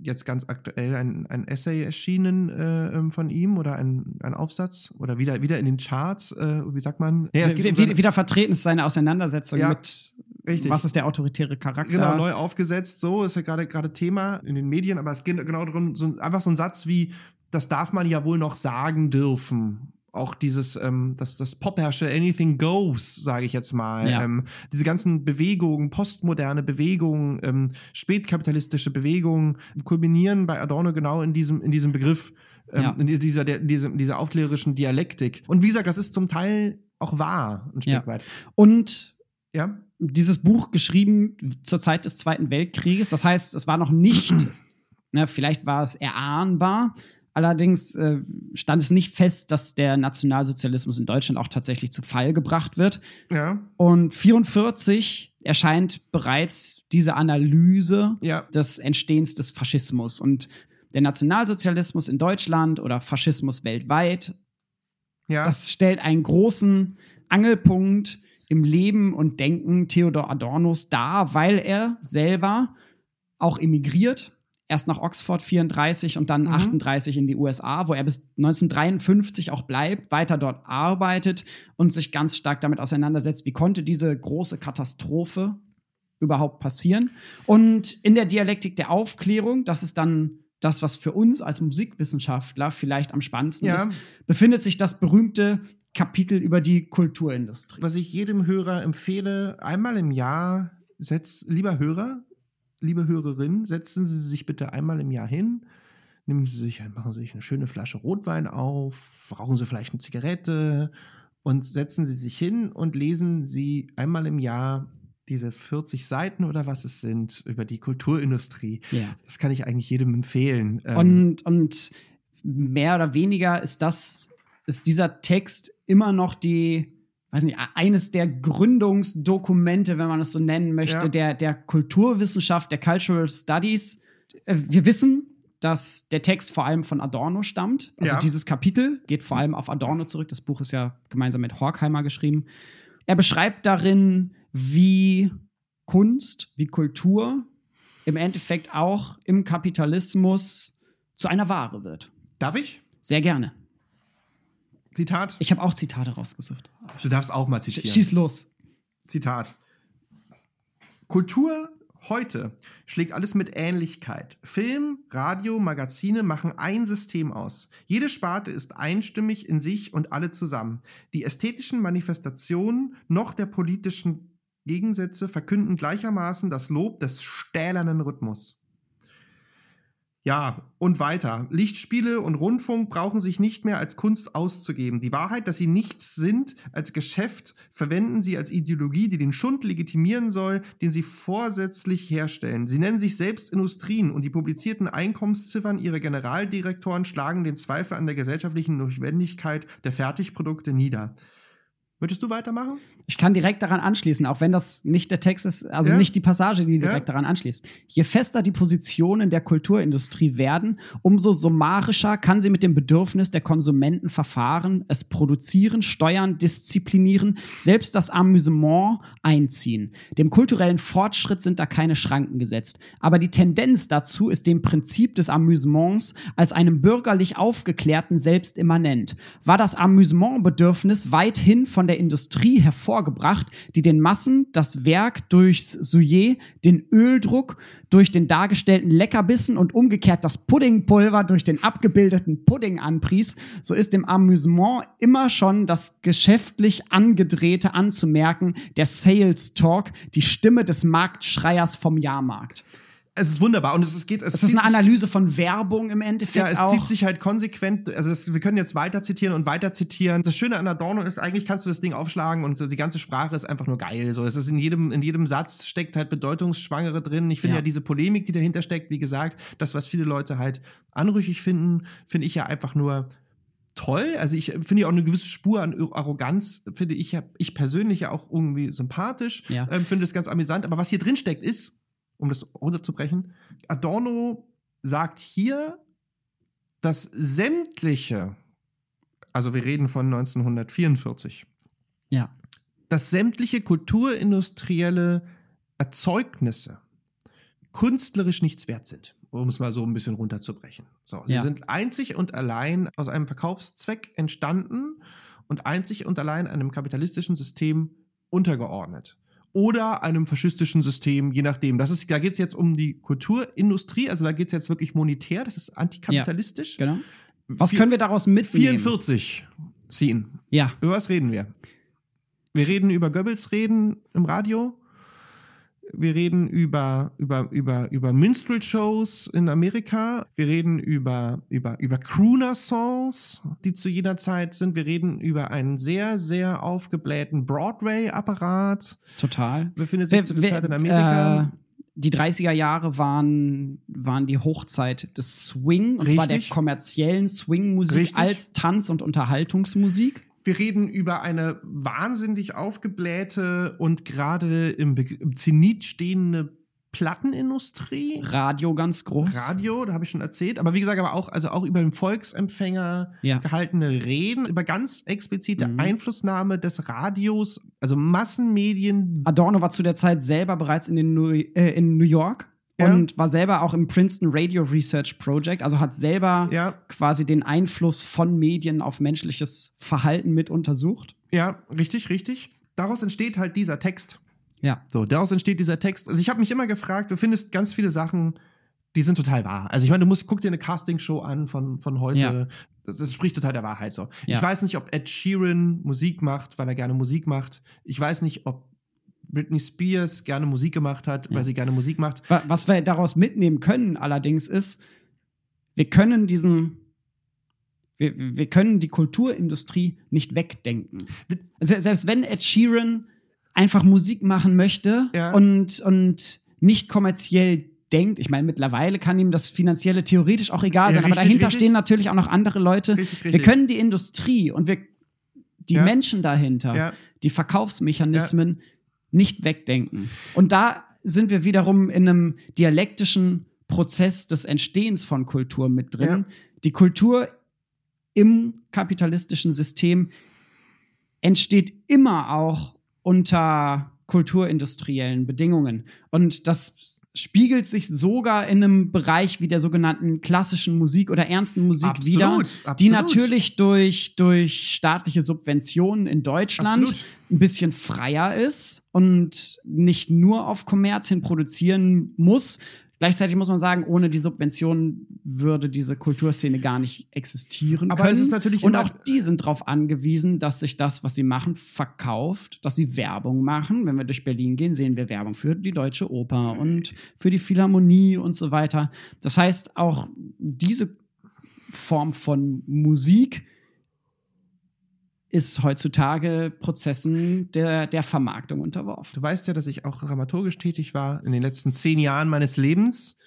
jetzt ganz aktuell ein, ein Essay erschienen äh, ähm, von ihm oder ein, ein Aufsatz oder wieder, wieder in den Charts, äh, wie sagt man? Ja, Wie- um seine- wie- wieder vertreten ist seine Auseinandersetzung Ja, mit, richtig. was ist der autoritäre Charakter. Genau, neu aufgesetzt, so ist ja gerade gerade Thema in den Medien, aber es geht genau darum, so, ein- einfach so ein Satz wie, das darf man ja wohl noch sagen dürfen. Auch dieses, ähm, das, das Popherrsche, anything goes, sage ich jetzt mal. Ja. Ähm, diese ganzen Bewegungen, postmoderne Bewegungen, ähm, spätkapitalistische Bewegungen, kulminieren bei Adorno genau in diesem, in diesem Begriff, ähm, Ja. in dieser, der, dieser, dieser aufklärerischen Dialektik. Und wie gesagt, das ist zum Teil auch wahr, ein Stück Ja. weit. Und Ja? dieses Buch geschrieben zur Zeit des Zweiten Weltkrieges. Das heißt, es war noch nicht, ne, vielleicht war es erahnbar. Allerdings äh, stand es nicht fest, dass der Nationalsozialismus in Deutschland auch tatsächlich zu Fall gebracht wird. Ja. Und 44 erscheint bereits diese Analyse Ja. des Entstehens des Faschismus. Und der Nationalsozialismus in Deutschland oder Faschismus weltweit Ja. das stellt einen großen Angelpunkt im Leben und Denken Theodor Adornos dar, weil er selber auch emigriert. Erst nach Oxford 34 und dann Mhm. 38 in die USA, wo er bis 1953 auch bleibt, weiter dort arbeitet und sich ganz stark damit auseinandersetzt, wie konnte diese große Katastrophe überhaupt passieren. Und in der Dialektik der Aufklärung, das ist dann das, was für uns als Musikwissenschaftler vielleicht am spannendsten Ja. ist, befindet sich das berühmte Kapitel über die Kulturindustrie. was ich jedem Hörer empfehle, einmal im Jahr, setz, lieber Hörer, liebe Hörerin, setzen Sie sich bitte einmal im Jahr hin, nehmen Sie sich, machen Sie sich eine schöne Flasche Rotwein auf, rauchen Sie vielleicht eine Zigarette und setzen Sie sich hin und lesen Sie einmal im Jahr diese 40 Seiten oder was es sind über die Kulturindustrie. Ja. Das kann ich eigentlich jedem empfehlen. Ähm, Und, und mehr oder weniger ist das, ist dieser Text immer noch die, weiß nicht, eines der Gründungsdokumente, wenn man es so nennen möchte, Ja. der, der Kulturwissenschaft, der Cultural Studies. Äh, Wir wissen, dass der Text vor allem von Adorno stammt. Also Ja. dieses Kapitel geht vor allem auf Adorno zurück. Das Buch ist ja gemeinsam mit Horkheimer geschrieben. Er beschreibt darin, wie Kunst, wie Kultur im Endeffekt auch im Kapitalismus zu einer Ware wird. Darf ich? Sehr gerne. Zitat. Ich habe auch Zitate rausgesucht. Du darfst auch mal zitieren. Schieß los. Zitat. Kultur heute schlägt alles mit Ähnlichkeit. Film, Radio, Magazine machen ein System aus. Jede Sparte ist einstimmig in sich und alle zusammen. Die ästhetischen Manifestationen noch der politischen Gegensätze verkünden gleichermaßen das Lob des stählernen Rhythmus. Ja, und weiter. Lichtspiele und Rundfunk brauchen sich nicht mehr als Kunst auszugeben. Die Wahrheit, dass sie nichts sind als Geschäft, verwenden sie als Ideologie, die den Schund legitimieren soll, den sie vorsätzlich herstellen. Sie nennen sich selbst Industrien und die publizierten Einkommensziffern ihrer Generaldirektoren schlagen den Zweifel an der gesellschaftlichen Notwendigkeit der Fertigprodukte nieder. Möchtest du weitermachen? Ich kann direkt daran anschließen, auch wenn das nicht der Text ist, also Ja. nicht die Passage, die direkt Ja. daran anschließt. Je fester die Positionen der Kulturindustrie werden, umso summarischer kann sie mit dem Bedürfnis der Konsumenten verfahren, es produzieren, steuern, disziplinieren, selbst das Amüsement einziehen. Dem kulturellen Fortschritt sind da keine Schranken gesetzt. Aber die Tendenz dazu ist dem Prinzip des Amüsements als einem bürgerlich Aufgeklärten selbst immanent. War das Amüsementbedürfnis weithin von der Industrie hervorgebracht, die den Massen das Werk durchs Souillet, den Öldruck, durch den dargestellten Leckerbissen und umgekehrt das Puddingpulver durch den abgebildeten Pudding anpries, so ist dem Amüsement immer schon das geschäftlich Angedrehte anzumerken, der Sales Talk, die Stimme des Marktschreiers vom Jahrmarkt. Es ist wunderbar und es, es geht. Es, Das ist eine Analyse von Werbung im Endeffekt Ja, es auch. zieht sich halt konsequent, also es, wir können jetzt weiter zitieren und weiter zitieren. Das Schöne an Adorno ist, eigentlich kannst du das Ding aufschlagen und die ganze Sprache ist einfach nur geil. So, es ist in jedem, in jedem Satz steckt halt Bedeutungsschwangere drin. Ich finde ja. Ja. diese Polemik, die dahinter steckt, wie gesagt, das, was viele Leute halt anrüchig finden, finde ich ja einfach nur toll. Also ich finde ja auch eine gewisse Spur an Arroganz, finde ich ja, ich persönlich ja auch irgendwie sympathisch. Ja. Ähm, finde es ganz amüsant. Aber was hier drin steckt, ist, um das runterzubrechen, Adorno sagt hier, dass sämtliche, also wir reden von 1944, ja. dass sämtliche kulturindustrielle Erzeugnisse künstlerisch nichts wert sind, um es mal so ein bisschen runterzubrechen. So, sie Ja. sind einzig und allein aus einem Verkaufszweck entstanden und einzig und allein einem kapitalistischen System untergeordnet. Oder einem faschistischen System, je nachdem. Das ist, da geht es jetzt um die Kulturindustrie, also da geht es jetzt wirklich monetär, das ist antikapitalistisch. Genau. Was Vier- können wir daraus mitnehmen? 44 Scene. Ja. Über was reden wir? Wir reden über Goebbels reden im Radio. Wir reden über, über, über, über Minstrel-Shows in Amerika. Wir reden über, über, über Crooner-Songs, die zu jener Zeit sind. Wir reden über einen sehr, sehr aufgeblähten Broadway-Apparat. Total. Befindet sich zu der Zeit in Amerika. Äh, die 30er Jahre waren, waren die Hochzeit des Swing, und zwar der Richtig. kommerziellen Swing-Musik Richtig. als Tanz- und Unterhaltungsmusik. Wir reden über eine wahnsinnig aufgeblähte und gerade im, Be im Zenit stehende Plattenindustrie. Radio ganz groß. Radio, da habe ich schon erzählt, aber wie gesagt, aber auch, also auch über den Volksempfänger Ja. gehaltene Reden, über ganz explizite Mhm. Einflussnahme des Radios, also Massenmedien. Adorno war zu der Zeit selber bereits in, den New, äh, in New York Ja. und war selber auch im Princeton Radio Research Project, also hat selber Ja, quasi den Einfluss von Medien auf menschliches Verhalten mit untersucht. ja, richtig, richtig. Daraus entsteht halt dieser Text. Ja. So, daraus entsteht dieser Text. Also ich habe mich immer gefragt, du findest ganz viele Sachen, die sind total wahr. Also ich meine, du musst, guck dir eine Castingshow an von, von heute. Ja. Das, das spricht total der Wahrheit so. Ja. Ich weiß nicht, ob Ed Sheeran Musik macht, weil er gerne Musik macht. Ich weiß nicht, ob Britney Spears gerne Musik gemacht hat, weil Ja. sie gerne Musik macht. Wa- Was wir daraus mitnehmen können, allerdings, ist, wir können diesen, wir, wir können die Kulturindustrie nicht wegdenken. Se- Selbst wenn Ed Sheeran einfach Musik machen möchte Ja. und, und nicht kommerziell denkt, ich meine, mittlerweile kann ihm das Finanzielle theoretisch auch egal Ja, sein, aber richtig, dahinter richtig. stehen natürlich auch noch andere Leute. Richtig, Wir können die Industrie und wir, die Ja. Menschen dahinter, Ja. die Verkaufsmechanismen nicht wegdenken. Und da sind wir wiederum in einem dialektischen Prozess des Entstehens von Kultur mit drin. Ja. Die Kultur im kapitalistischen System entsteht immer auch unter kulturindustriellen Bedingungen. Und das spiegelt sich sogar in einem Bereich wie der sogenannten klassischen Musik oder ernsten Musik Absolut, wieder, absolut. die natürlich durch, durch staatliche Subventionen in Deutschland Absolut. ein bisschen freier ist und nicht nur auf Kommerz hin produzieren muss. Gleichzeitig muss man sagen, ohne die Subventionen würde diese Kulturszene gar nicht existieren Aber es können. ist natürlich und auch die sind darauf angewiesen, dass sich das, was sie machen, verkauft, dass sie Werbung machen. Wenn wir durch Berlin gehen, sehen wir Werbung für die Deutsche Oper und für die Philharmonie und so weiter. Das heißt, auch diese Form von Musik ist heutzutage Prozessen der, der Vermarktung unterworfen. Du weißt ja, dass ich auch dramaturgisch tätig war in den letzten zehn Jahren meines Lebens.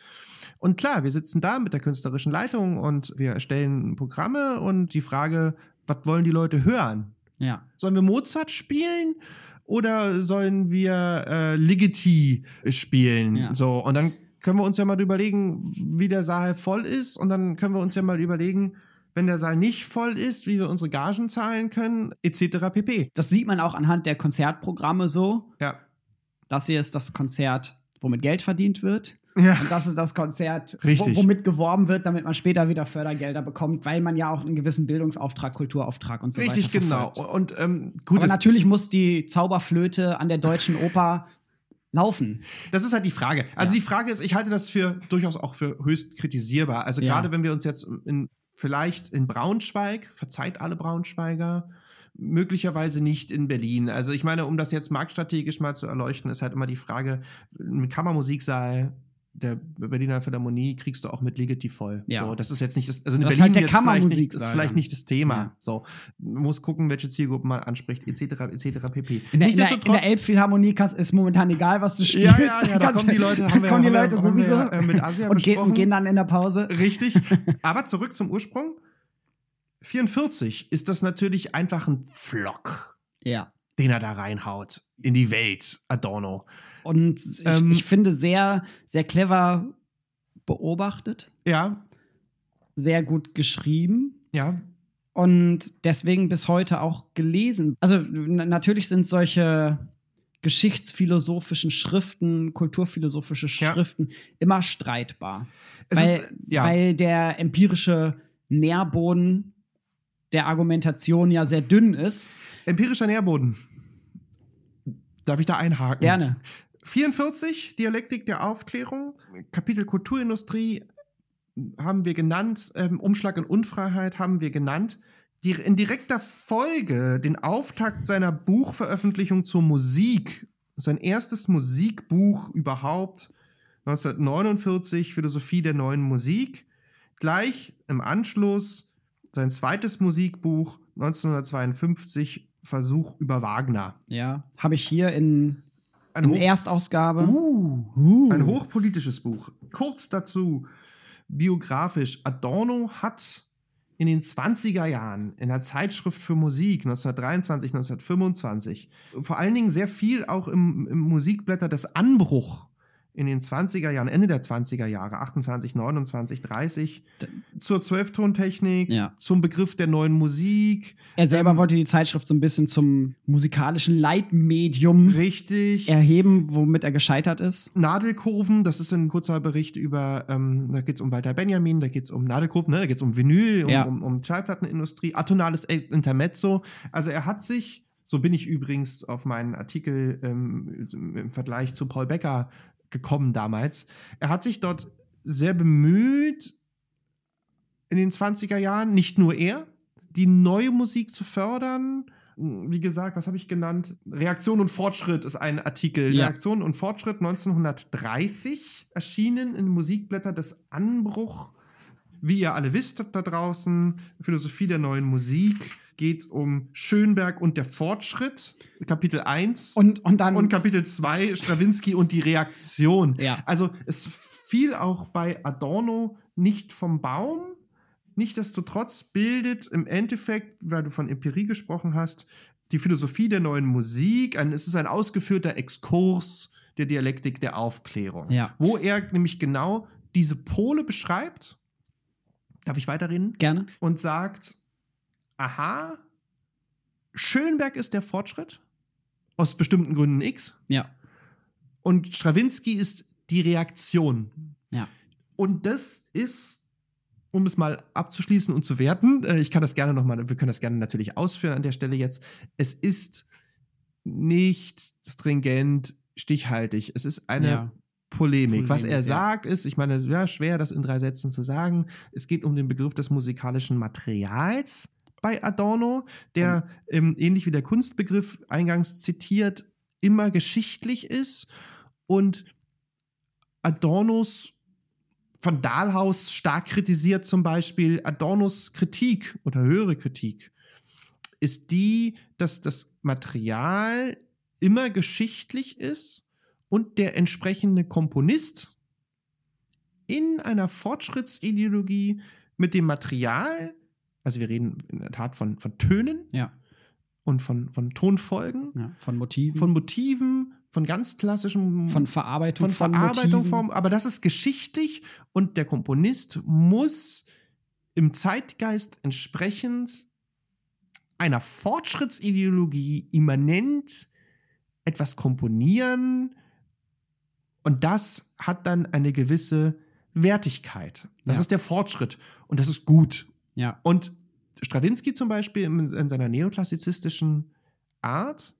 Und klar, wir sitzen da mit der künstlerischen Leitung und wir erstellen Programme und die Frage, was wollen die Leute hören? Ja. Sollen wir Mozart spielen oder sollen wir äh, Ligeti spielen? Ja. So, und dann können wir uns ja mal überlegen, wie der Saal voll ist und dann können wir uns ja mal überlegen, wenn der Saal nicht voll ist, wie wir unsere Gagen zahlen können, etc. pp. Das sieht man auch anhand der Konzertprogramme so. Ja. Das hier ist das Konzert, womit Geld verdient wird. Ja. Und das ist das Konzert, Richtig. womit geworben wird, damit man später wieder Fördergelder bekommt, weil man ja auch einen gewissen Bildungsauftrag, Kulturauftrag und so Richtig, weiter genau. verfolgt. Und ähm, gut, Aber natürlich muss die Zauberflöte an der deutschen Oper laufen. das ist halt die Frage. Also Ja. die Frage ist, ich halte das für durchaus auch für höchst kritisierbar. Also Ja. gerade wenn wir uns jetzt in vielleicht in Braunschweig, verzeiht alle Braunschweiger, möglicherweise nicht in Berlin. Also ich meine, um das jetzt marktstrategisch mal zu erleuchten, ist halt immer die Frage, ein Kammermusiksaal der Berliner Philharmonie kriegst du auch mit Ligeti voll. Ja. So, das ist jetzt nicht das, also in Das ist Berlin halt der jetzt vielleicht nicht, ist vielleicht nicht das Thema. Ja. So, man muss gucken, welche Zielgruppe man anspricht, etc. etc. pp. In der, in der, in der Elbphilharmonie kannst- ist momentan egal, was du spielst. ja, ja, ja, da kommen die Leute, haben wir, kommen die haben wir- Leute haben wir, sowieso äh, mit Asia und, gehen, gehen dann in der Pause. Richtig. Aber zurück zum Ursprung. 44 ist das natürlich einfach ein Flock, Ja. Den er da reinhaut in die Welt, Adorno. Und ich, Ähm, ich finde sehr, sehr clever beobachtet, Ja, sehr gut geschrieben. ja, und deswegen bis heute auch gelesen. Also natürlich sind solche geschichtsphilosophischen Schriften, kulturphilosophische Ja. Schriften immer streitbar. Es Weil, ist, ja. weil der empirische Nährboden der Argumentation ja sehr dünn ist. Empirischer Nährboden. Darf ich da einhaken? Gerne. 44, Dialektik der Aufklärung, Kapitel Kulturindustrie haben wir genannt, ähm, Umschlag und Unfreiheit haben wir genannt. Die, in direkter Folge den Auftakt seiner Buchveröffentlichung zur Musik, sein erstes Musikbuch überhaupt, 1949, Philosophie der neuen Musik. Gleich im Anschluss sein zweites Musikbuch, 1952, Versuch über Wagner. Ja. Habe ich hier in, in hoch- Erstausgabe. Uh. Uh. Ein hochpolitisches Buch. Kurz dazu, biografisch. Adorno hat in den 20er Jahren in der Zeitschrift für Musik 1923, 1925 vor allen Dingen sehr viel auch im, im Musikblätter des Anbruch in den 20er Jahren, Ende der 20er Jahre, 28, 29, 30, zur Zwölftontechnik, Ja. zum Begriff der neuen Musik. Er selber Ähm, wollte die Zeitschrift so ein bisschen zum musikalischen Leitmedium Richtig. erheben, womit er gescheitert ist. Nadelkurven, das ist ein kurzer Bericht über, ähm, da geht es um Walter Benjamin, da geht es um Nadelkurven, ne? da geht es um Vinyl, um, Ja. um, um Schallplattenindustrie, atonales Intermezzo. Also er hat sich, so bin ich übrigens auf meinen Artikel ähm, im Vergleich zu Paul Becker gekommen damals, er hat sich dort sehr bemüht, in den 20er Jahren, nicht nur er, die neue Musik zu fördern. Wie gesagt, was habe ich genannt? Reaktion und Fortschritt ist ein Artikel. Ja. Reaktion und Fortschritt 1930 erschienen in Musikblätter des Anbruch. Wie ihr alle wisst da draußen, Philosophie der neuen Musik geht um Schönberg und der Fortschritt, Kapitel 1. Und, und dann. Und Kapitel 2, Strawinski und die Reaktion. Ja. Also es fiel auch bei Adorno nicht vom Baum. Nichtsdestotrotz bildet im Endeffekt, weil du von Empirie gesprochen hast, die Philosophie der neuen Musik. Ein, es ist ein ausgeführter Exkurs der Dialektik der Aufklärung, Ja. wo er nämlich genau diese Pole beschreibt. Darf ich weiterreden? Gerne. Und sagt, aha, Schönberg ist der Fortschritt aus bestimmten Gründen X Ja. und Stravinsky ist die Reaktion. Ja. Und das ist, um es mal abzuschließen und zu werten, äh, ich kann das gerne nochmal, wir können das gerne natürlich ausführen an der Stelle jetzt. Es ist nicht stringent, stichhaltig. Es ist eine Ja. Polemik. Was er ja. sagt, ist, ich meine, ja, schwer, das in drei Sätzen zu sagen. Es geht um den Begriff des musikalischen Materials bei Adorno, der ähm, ähnlich wie der Kunstbegriff eingangs zitiert, immer geschichtlich ist und Adornos von Dahlhaus stark kritisiert zum Beispiel Adornos Kritik oder höhere Kritik ist die, dass das Material immer geschichtlich ist und der entsprechende Komponist in einer Fortschrittsideologie mit dem Material, also wir reden in der Tat von, von Tönen Ja. und von, von Tonfolgen, ja. Von Motiven. von Motiven, von ganz klassischem von Verarbeitung von von, Verarbeitung vom, aber das ist geschichtlich und der Komponist muss im Zeitgeist entsprechend einer Fortschrittsideologie immanent etwas komponieren und das hat dann eine gewisse Wertigkeit. Das Ja. ist der Fortschritt und das ist gut. Ja. Und Stravinsky zum Beispiel in, in seiner neoklassizistischen Art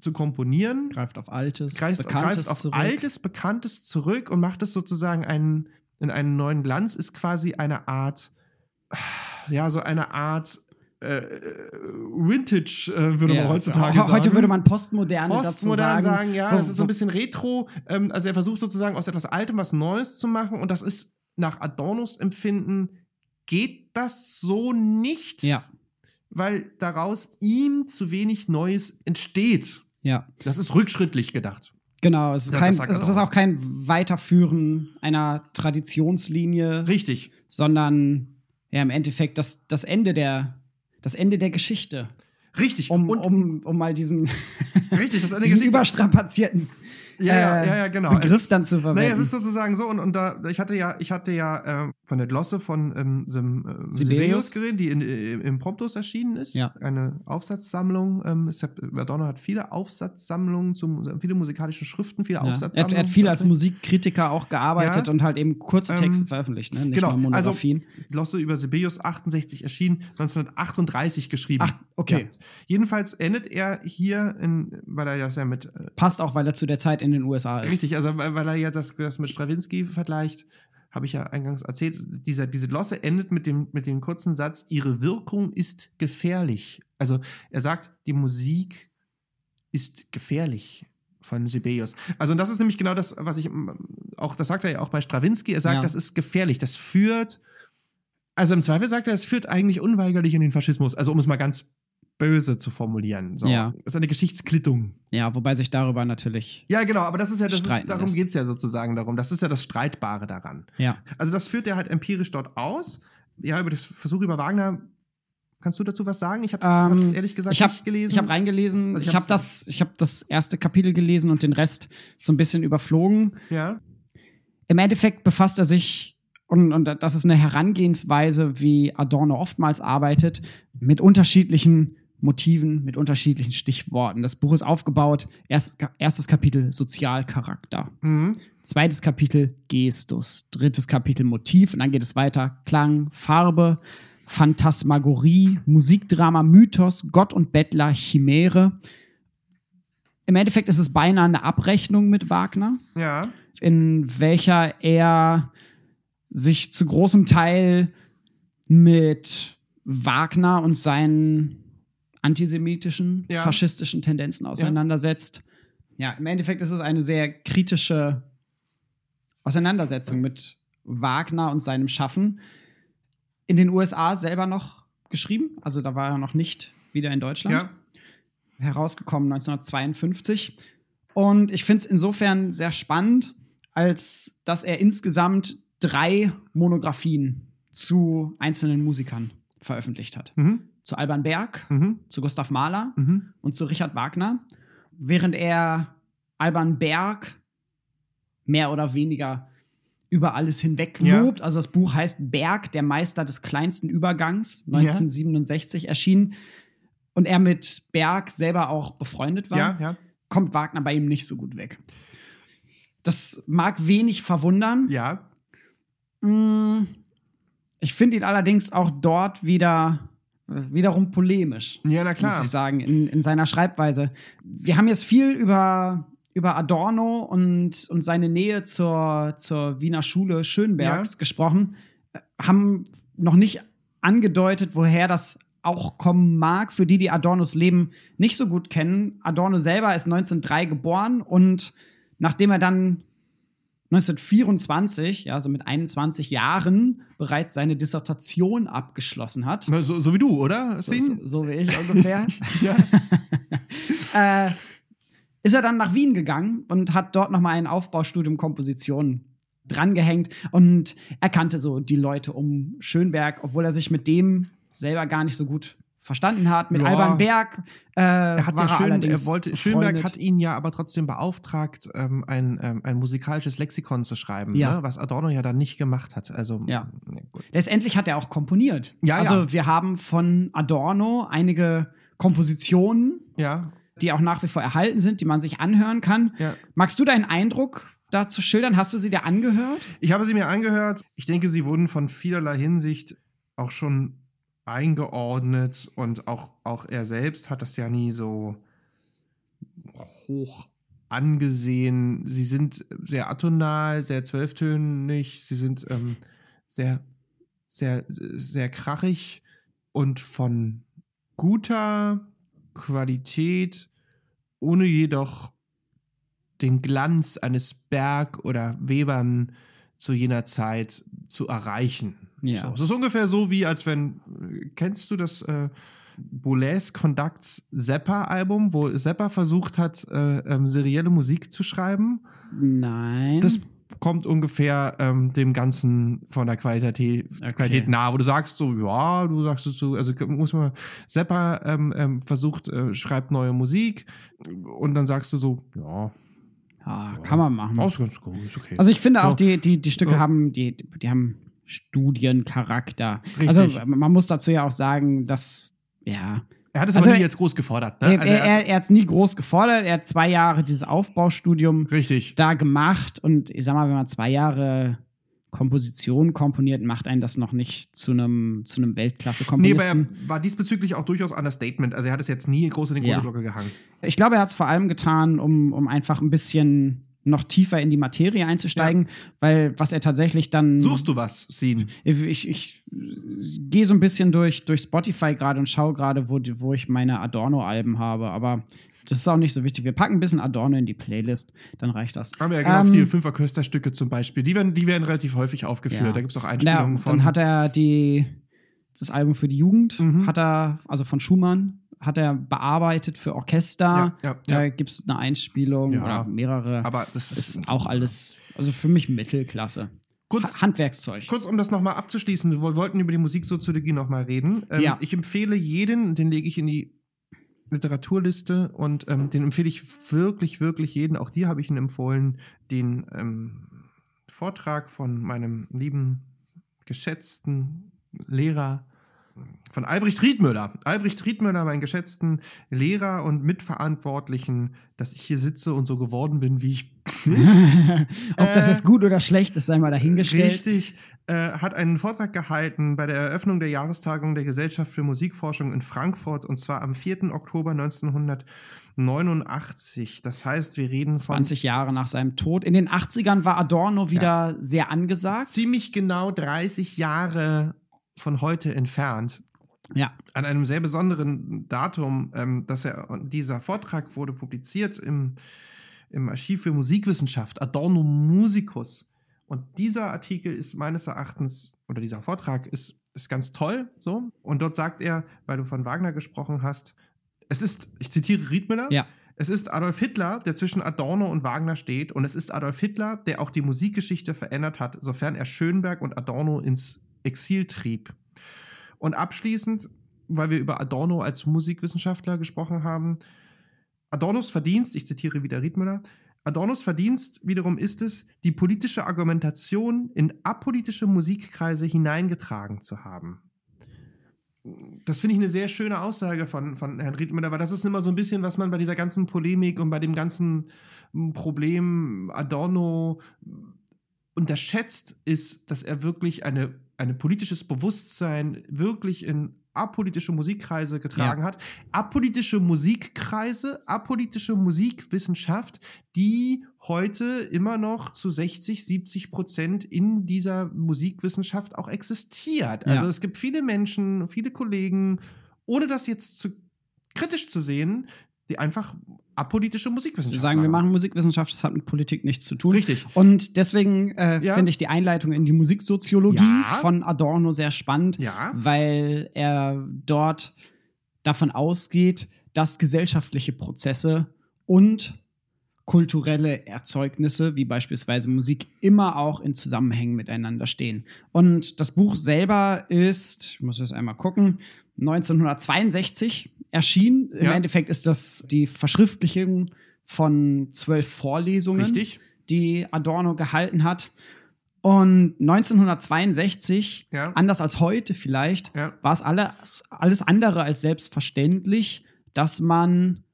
zu komponieren, Greift auf Altes, greift, Bekanntes greift auf zurück. Altes, Bekanntes zurück und macht es sozusagen einen, in einen neuen Glanz, ist quasi eine Art, ja, so eine Art äh, Vintage, äh, würde Ja. man heutzutage He- sagen. Heute würde man Postmoderne dazu Postmodern sagen. sagen, ja, das ist so ein bisschen Retro. Ähm, also er versucht sozusagen aus etwas Altem was Neues zu machen und das ist nach Adornos Empfinden geht das so nicht, Ja, weil daraus ihm zu wenig Neues entsteht. ja. Das ist rückschrittlich gedacht. Genau, es ist, Ja, kein, es ist auch kein Weiterführen einer Traditionslinie, Richtig. sondern ja im Endeffekt das, das Ende der das Ende der Geschichte, Richtig. um, und um, um mal diesen, richtig, das eine diesen Geschichte. überstrapazierten Ja, ja, äh, ja, ja, genau. Begriff Es dann zu verwenden. Naja, es ist sozusagen so, und, und da, ich hatte ja, ich hatte ja äh, von der Glosse von ähm, Sim, äh, Sibelius. Geredet, die in, äh, im Promptus erschienen ist. Ja. Eine Aufsatzsammlung. Ähm, Madonna hat viele Aufsatzsammlungen, zum, viele musikalische Schriften, viele ja. er, Aufsatzsammlungen. hat- er hat viel als Musikkritiker auch gearbeitet Ja. und halt eben kurze Texte Ähm, veröffentlicht, ne? nicht genau, nur also- Monographien. Die Glosse über Sibelius 68 erschienen, 1938 geschrieben. Ach, okay. Ja. Jedenfalls endet er hier, in, weil er das ja mit äh, Passt auch, weil er zu der Zeit in den USA ist. Richtig, also weil er ja das, das mit Stravinsky vergleicht, habe ich ja eingangs erzählt. Dieser, diese Glosse endet mit dem, mit dem kurzen Satz, ihre Wirkung ist gefährlich. Also er sagt, die Musik ist gefährlich von Sibelius. Also und das ist nämlich genau das, was ich auch, das sagt er ja auch bei Stravinsky, er sagt, Ja. das ist gefährlich, das führt, also im Zweifel sagt er, es führt eigentlich unweigerlich in den Faschismus. Also um es mal ganz böse zu formulieren. So. Ja. Das ist eine Geschichtsklittung. Ja, wobei sich darüber natürlich. Ja, genau, aber das ist ja, das ist, darum geht es ja sozusagen darum. Das ist ja das Streitbare daran. Ja. Also das führt er halt empirisch dort aus. Ja, über das Versuch über Wagner, kannst du dazu was sagen? Ich habe es Ähm, ehrlich gesagt ich habe nicht gelesen. Ich habe reingelesen. Also ich ich habe das, ich habe das erste Kapitel gelesen und den Rest so ein bisschen überflogen. ja, Im Endeffekt befasst er sich und, und das ist eine Herangehensweise, wie Adorno oftmals arbeitet, mit unterschiedlichen Motiven, mit unterschiedlichen Stichworten. Das Buch ist aufgebaut. Erst, erstes Kapitel Sozialcharakter. mhm. Zweites Kapitel Gestus. Drittes Kapitel Motiv. Und dann geht es weiter. Klang, Farbe, Phantasmagorie, Musikdrama, Mythos, Gott und Bettler, Chimäre. Im Endeffekt ist es beinahe eine Abrechnung mit Wagner, ja, in welcher er sich zu großem Teil mit Wagner und seinen antisemitischen, Ja. faschistischen Tendenzen auseinandersetzt. Ja, im Endeffekt ist es eine sehr kritische Auseinandersetzung mit Wagner und seinem Schaffen. In den USA selber noch geschrieben, also da war er noch nicht wieder in Deutschland ja, herausgekommen 1952. Und ich finde es insofern sehr spannend, als dass er insgesamt drei Monographien zu einzelnen Musikern veröffentlicht hat. mhm. Zu Alban Berg, Mhm. zu Gustav Mahler Mhm. und zu Richard Wagner, während er Alban Berg mehr oder weniger über alles hinweg Ja. lobt. Also das Buch heißt Berg, der Meister des kleinsten Übergangs, 1967 erschienen. Und er mit Berg selber auch befreundet war, Ja, ja. kommt Wagner bei ihm nicht so gut weg. Das mag wenig verwundern. Ja. Mm, Ich finde ihn allerdings auch dort wieder wiederum polemisch Ja, na klar. muss ich sagen, in, in seiner Schreibweise. Wir haben jetzt viel über, über Adorno und, und seine Nähe zur, zur Wiener Schule Schönbergs Ja. gesprochen, äh, haben noch nicht angedeutet, woher das auch kommen mag, für die, die Adornos Leben nicht so gut kennen. Adorno selber ist 1903 geboren und nachdem er dann 1924, ja, so mit 21 Jahren, bereits seine Dissertation abgeschlossen hat. Na, So, so wie du, oder? So, so, so wie ich ungefähr. Äh, ist er dann nach Wien gegangen und hat dort nochmal ein Aufbaustudium Komposition drangehängt und er kannte so die Leute um Schönberg, obwohl er sich mit dem selber gar nicht so gut verstanden hat. Mit Ja. Alban Berg äh, Er hat war ja schön, er wollte, Schönberg hat ihn ja aber trotzdem beauftragt, ähm, ein, ähm, ein musikalisches Lexikon zu schreiben, Ja. ne? was Adorno ja dann nicht gemacht hat. Also, Ja. ne, gut. Letztendlich hat er auch komponiert. Ja, also ja. wir haben von Adorno einige Kompositionen, Ja, die auch nach wie vor erhalten sind, die man sich anhören kann. ja. Magst du deinen Eindruck dazu schildern? Hast du sie dir angehört? Ich habe sie mir angehört. Ich denke, sie wurden von vielerlei Hinsicht auch schon eingeordnet und auch, auch er selbst hat das ja nie so hoch angesehen. Sie sind sehr atonal, sehr zwölftönig, sie sind ähm, sehr, sehr, sehr krachig und von guter Qualität, ohne jedoch den Glanz eines Berg oder Webern zu jener Zeit zu erreichen. Ja. So. Es ist ungefähr so, wie als wenn, kennst du das äh, Boulez Conducts Zappa-Album, wo Zappa versucht hat, äh, ähm, serielle Musik zu schreiben? Nein. Das kommt ungefähr ähm, dem Ganzen von der Qualität, Okay. Qualität nahe, wo du sagst so, ja, du sagst so, also muss man, Zappa ähm, ähm, versucht, äh, schreibt neue Musik und dann sagst du so, ja, ja, kann man machen. ist ganz gut, ist okay. Also ich finde auch, die, die, die Stücke So. haben, die, die haben Studiencharakter. Richtig. Also man muss dazu ja auch sagen, dass, ja, er hat es also aber nie er- jetzt groß gefordert. Ne? er, Also er, er, er hat es nie groß gefordert. Er hat zwei Jahre dieses Aufbaustudium richtig. da gemacht und ich sag mal, wenn man zwei Jahre Komposition komponiert, macht einen das noch nicht zu einem zu einem Nee, aber Weltklasse-Komponisten. er war diesbezüglich auch durchaus Understatement. Also er hat es jetzt nie groß in die große Ja. Glocke gehangen. Ich glaube, er hat es vor allem getan, um, um einfach ein bisschen noch tiefer in die Materie einzusteigen, weil was er tatsächlich dann. Suchst du was, Scene? Ich, ich gehe so ein bisschen durch, durch Spotify gerade und schaue gerade, wo, wo ich meine Adorno-Alben habe, aber das ist auch nicht so wichtig. Wir packen ein bisschen Adorno in die Playlist, dann reicht das. Haben wir ja genau auf Ähm, die fünf Orchesterstücke zum Beispiel. Die werden, die werden relativ häufig aufgeführt. Ja. Da gibt es auch Ja, Einspielungen von. dann hat er die, das Album für die Jugend, Mhm. hat er, also von Schumann, hat er bearbeitet für Orchester. Ja, ja, Da ja. gibt es eine Einspielung oder mehrere. aber das ist, ist auch alles, also für mich Mittelklasse. kurz, Ha Handwerkszeug. kurz, um das nochmal abzuschließen. Wir wollten über die Musiksoziologie nochmal reden. Ähm, Ja. Ich empfehle jeden, den lege ich in die Literaturliste und ähm, den empfehle ich wirklich, wirklich jeden. Auch dir habe ich ihn empfohlen, den ähm, Vortrag von meinem lieben, geschätzten Lehrer von Albrecht Riedmüller. Albrecht Riedmüller, meinen geschätzten Lehrer und Mitverantwortlichen, dass ich hier sitze und so geworden bin, wie ich Ob das Äh, jetzt gut oder schlecht ist, sei mal dahingestellt. Richtig. Äh, hat einen Vortrag gehalten bei der Eröffnung der Jahrestagung der Gesellschaft für Musikforschung in Frankfurt und zwar am 4. Oktober 1989. Das heißt, wir reden von 20 Jahre nach seinem Tod. In den 80ern war Adorno wieder sehr angesagt. ziemlich genau 30 Jahre von heute entfernt. Ja. An einem sehr besonderen Datum, ähm, dass er dieser Vortrag wurde publiziert im, im Archiv für Musikwissenschaft, Adorno Musicus. Und dieser Artikel ist meines Erachtens, oder dieser Vortrag ist, ist ganz toll, so. Und dort sagt er, weil du von Wagner gesprochen hast, es ist, ich zitiere Riedmüller, Ja. es ist Adolf Hitler, der zwischen Adorno und Wagner steht, und es ist Adolf Hitler, der auch die Musikgeschichte verändert hat, sofern er Schönberg und Adorno ins Exil trieb. Und abschließend weil wir über Adorno als Musikwissenschaftler gesprochen haben. Adornos Verdienst, ich zitiere wieder Riedmüller, Adornos Verdienst wiederum ist es, die politische Argumentation in apolitische Musikkreise hineingetragen zu haben. Das finde ich eine sehr schöne Aussage von, von Herrn Riedmüller, weil das ist immer so ein bisschen, was man bei dieser ganzen Polemik und bei dem ganzen Problem Adorno unterschätzt, ist, dass er wirklich eine, ein politisches Bewusstsein wirklich in apolitische Musikkreise getragen ja. hat. Apolitische Musikkreise, apolitische Musikwissenschaft, die heute immer noch zu 60, 70 Prozent in dieser Musikwissenschaft auch existiert. Also ja. es gibt viele Menschen, viele Kollegen, ohne das jetzt zu kritisch zu sehen, die einfach apolitische Musikwissenschaft wir sagen, wir machen Musikwissenschaft, das hat mit Politik nichts zu tun. Richtig. Und deswegen äh, ja. finde ich die Einleitung in die Musiksoziologie ja. von Adorno sehr spannend, ja. weil er dort davon ausgeht, dass gesellschaftliche Prozesse und kulturelle Erzeugnisse, wie beispielsweise Musik, immer auch in Zusammenhängen miteinander stehen. Und das Buch selber ist, ich muss jetzt einmal gucken, 1962 erschien. Ja. Im Endeffekt ist das die Verschriftlichung von zwölf Vorlesungen, Richtig. die Adorno gehalten hat. Und 1962, ja. anders als heute vielleicht, ja. war es alles, alles andere als selbstverständlich, dass man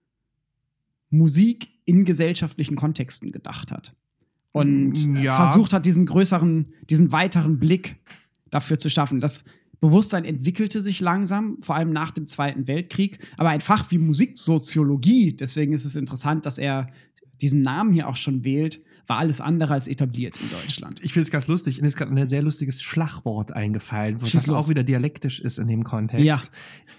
Musik in gesellschaftlichen Kontexten gedacht hat. Und ja. versucht hat, diesen größeren, diesen weiteren Blick dafür zu schaffen. Das Bewusstsein entwickelte sich langsam, vor allem nach dem Zweiten Weltkrieg. Aber ein Fach wie Musiksoziologie, deswegen ist es interessant, dass er diesen Namen hier auch schon wählt, war alles andere als etabliert in Deutschland. Ich finde es ganz lustig. Mir ist gerade ein sehr lustiges Schlagwort eingefallen, was auch wieder dialektisch ist in dem Kontext. Ja.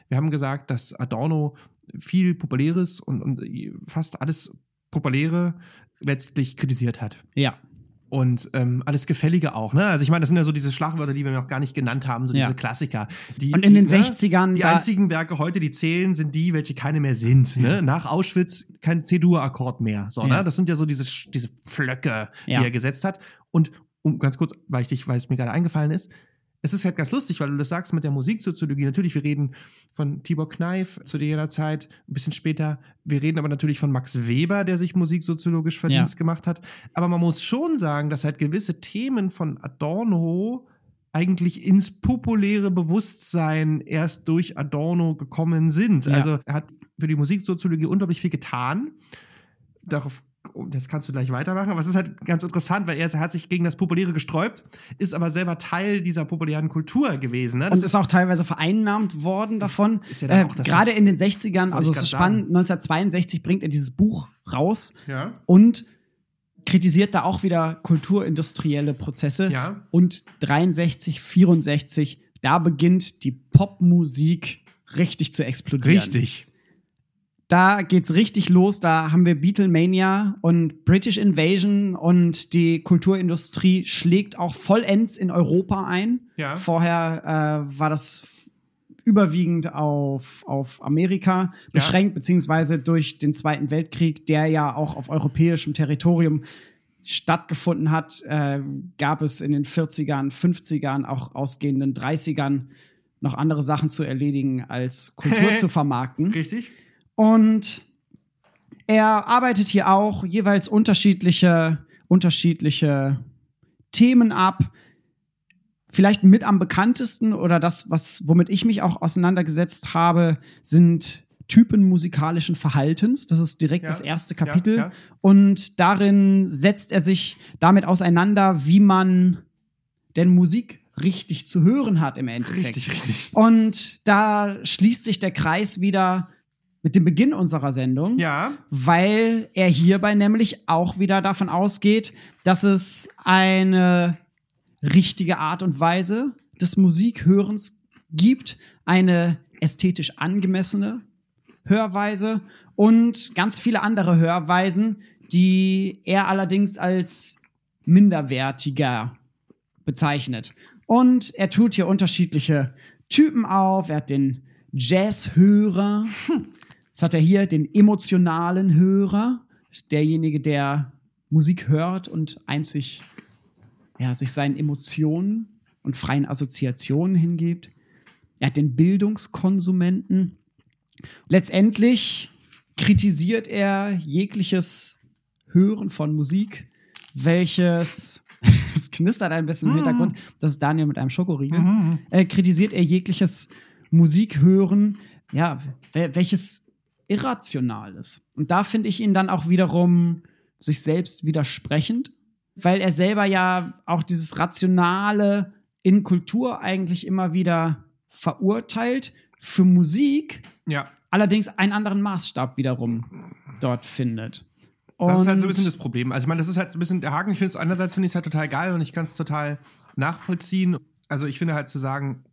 Wir haben gesagt, dass Adorno viel Populäres und, und fast alles Populäre letztlich kritisiert hat. Ja und ähm, alles Gefällige auch. Ne? Also ich meine, das sind ja so diese Schlagwörter, die wir noch gar nicht genannt haben, so ja. diese Klassiker. Die, und in den die, 60ern. Ne, die einzigen Werke heute, die zählen, sind die, welche keine mehr sind. Ne? Nach Auschwitz kein C-Dur-Akkord mehr. So, ja. ne? Das sind ja so diese, diese Flöcke, die er gesetzt hat. Und um ganz kurz, weil ich dich, weil es mir gerade eingefallen ist, es ist halt ganz lustig, weil du das sagst mit der Musiksoziologie. Natürlich, wir reden von Tibor Kneif zu jener Zeit, ein bisschen später. Wir reden aber natürlich von Max Weber, der sich musiksoziologisch Verdienst ja. gemacht hat. Aber man muss schon sagen, dass halt gewisse Themen von Adorno eigentlich ins populäre Bewusstsein erst durch Adorno gekommen sind. Ja. Also er hat für die Musiksoziologie unglaublich viel getan. Darauf jetzt kannst du gleich weitermachen, aber es ist halt ganz interessant, weil er hat sich gegen das Populäre gesträubt, ist aber selber Teil dieser populären Kultur gewesen. Ne? und ist auch teilweise vereinnahmt worden davon. Ist ja äh, Gerade in den 60ern, also es ist spannend, sagen. 1962 bringt er dieses Buch raus ja. und kritisiert da auch wieder kulturindustrielle Prozesse. Ja. Und 63, 64, da beginnt die Popmusik richtig zu explodieren. Richtig da geht's richtig los. Da haben wir Beatlemania und British Invasion und die Kulturindustrie schlägt auch vollends in Europa ein. Ja. Vorher äh, war das überwiegend auf, auf Amerika beschränkt, ja. beziehungsweise durch den Zweiten Weltkrieg, der ja auch auf europäischem Territorium stattgefunden hat, äh, gab es in den 40ern, 50ern, auch ausgehenden 30ern noch andere Sachen zu erledigen, als Kultur zu vermarkten. Richtig. Und er arbeitet hier auch jeweils unterschiedliche, unterschiedliche Themen ab. Vielleicht mit am bekanntesten oder das, was, womit ich mich auch auseinandergesetzt habe, sind Typen musikalischen Verhaltens. Das ist direkt ja, das erste Kapitel. Ja, ja. Und darin setzt er sich damit auseinander, wie man denn Musik richtig zu hören hat im Endeffekt. Richtig, richtig. Und da schließt sich der Kreis wieder mit dem Beginn unserer Sendung, ja. weil er hierbei nämlich auch wieder davon ausgeht, dass es eine richtige Art und Weise des Musikhörens gibt, eine ästhetisch angemessene Hörweise und ganz viele andere Hörweisen, die er allerdings als minderwertiger bezeichnet. Und er tut hier unterschiedliche Typen auf. Er hat den Jazzhörer, Jetzt hat er hier den emotionalen Hörer, derjenige, der Musik hört und einzig ja, sich seinen Emotionen und freien Assoziationen hingibt. er hat den Bildungskonsumenten. Letztendlich kritisiert er jegliches Hören von Musik, welches es knistert ein bisschen im Hintergrund, das ist Daniel mit einem Schokoriegel, äh, kritisiert er jegliches Musikhören, ja, wel- welches irrational ist. Und da finde ich ihn dann auch wiederum sich selbst widersprechend, weil er selber ja auch dieses Rationale in Kultur eigentlich immer wieder verurteilt, für Musik Ja. allerdings einen anderen Maßstab wiederum dort findet. Das ist halt so ein Und- bisschen das Problem. Also ich meine, das ist halt so ein bisschen der Haken. Ich finde es einerseits finde ich es halt total geil und ich kann es total nachvollziehen. Also ich finde halt zu sagen,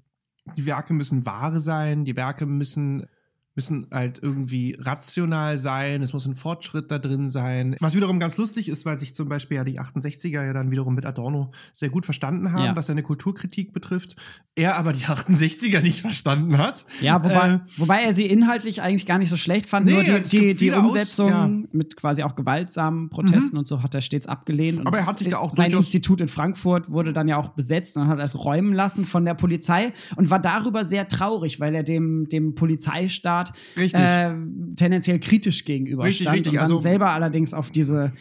die Werke müssen wahre sein, die Werke müssen müssen halt irgendwie rational sein, es muss ein Fortschritt da drin sein. Was wiederum ganz lustig ist, weil sich zum Beispiel ja die 68er ja dann wiederum mit Adorno sehr gut verstanden haben, Ja. was seine Kulturkritik betrifft. Er aber die 68er nicht verstanden hat. Ja, wobei, Äh, wobei er sie inhaltlich eigentlich gar nicht so schlecht fand. Nee, Nur die, die, die viele Aus- Umsetzung ja. Mhm. mit quasi auch gewaltsamen Protesten und so hat er stets abgelehnt. Aber er hat sich da auch sein Institut in Frankfurt wurde dann ja auch besetzt und hat es räumen lassen von der Polizei und war darüber sehr traurig, weil er dem, dem Polizeistaat Richtig. Äh, tendenziell kritisch gegenüber Richtig, stand richtig, und dann also- selber allerdings auf diese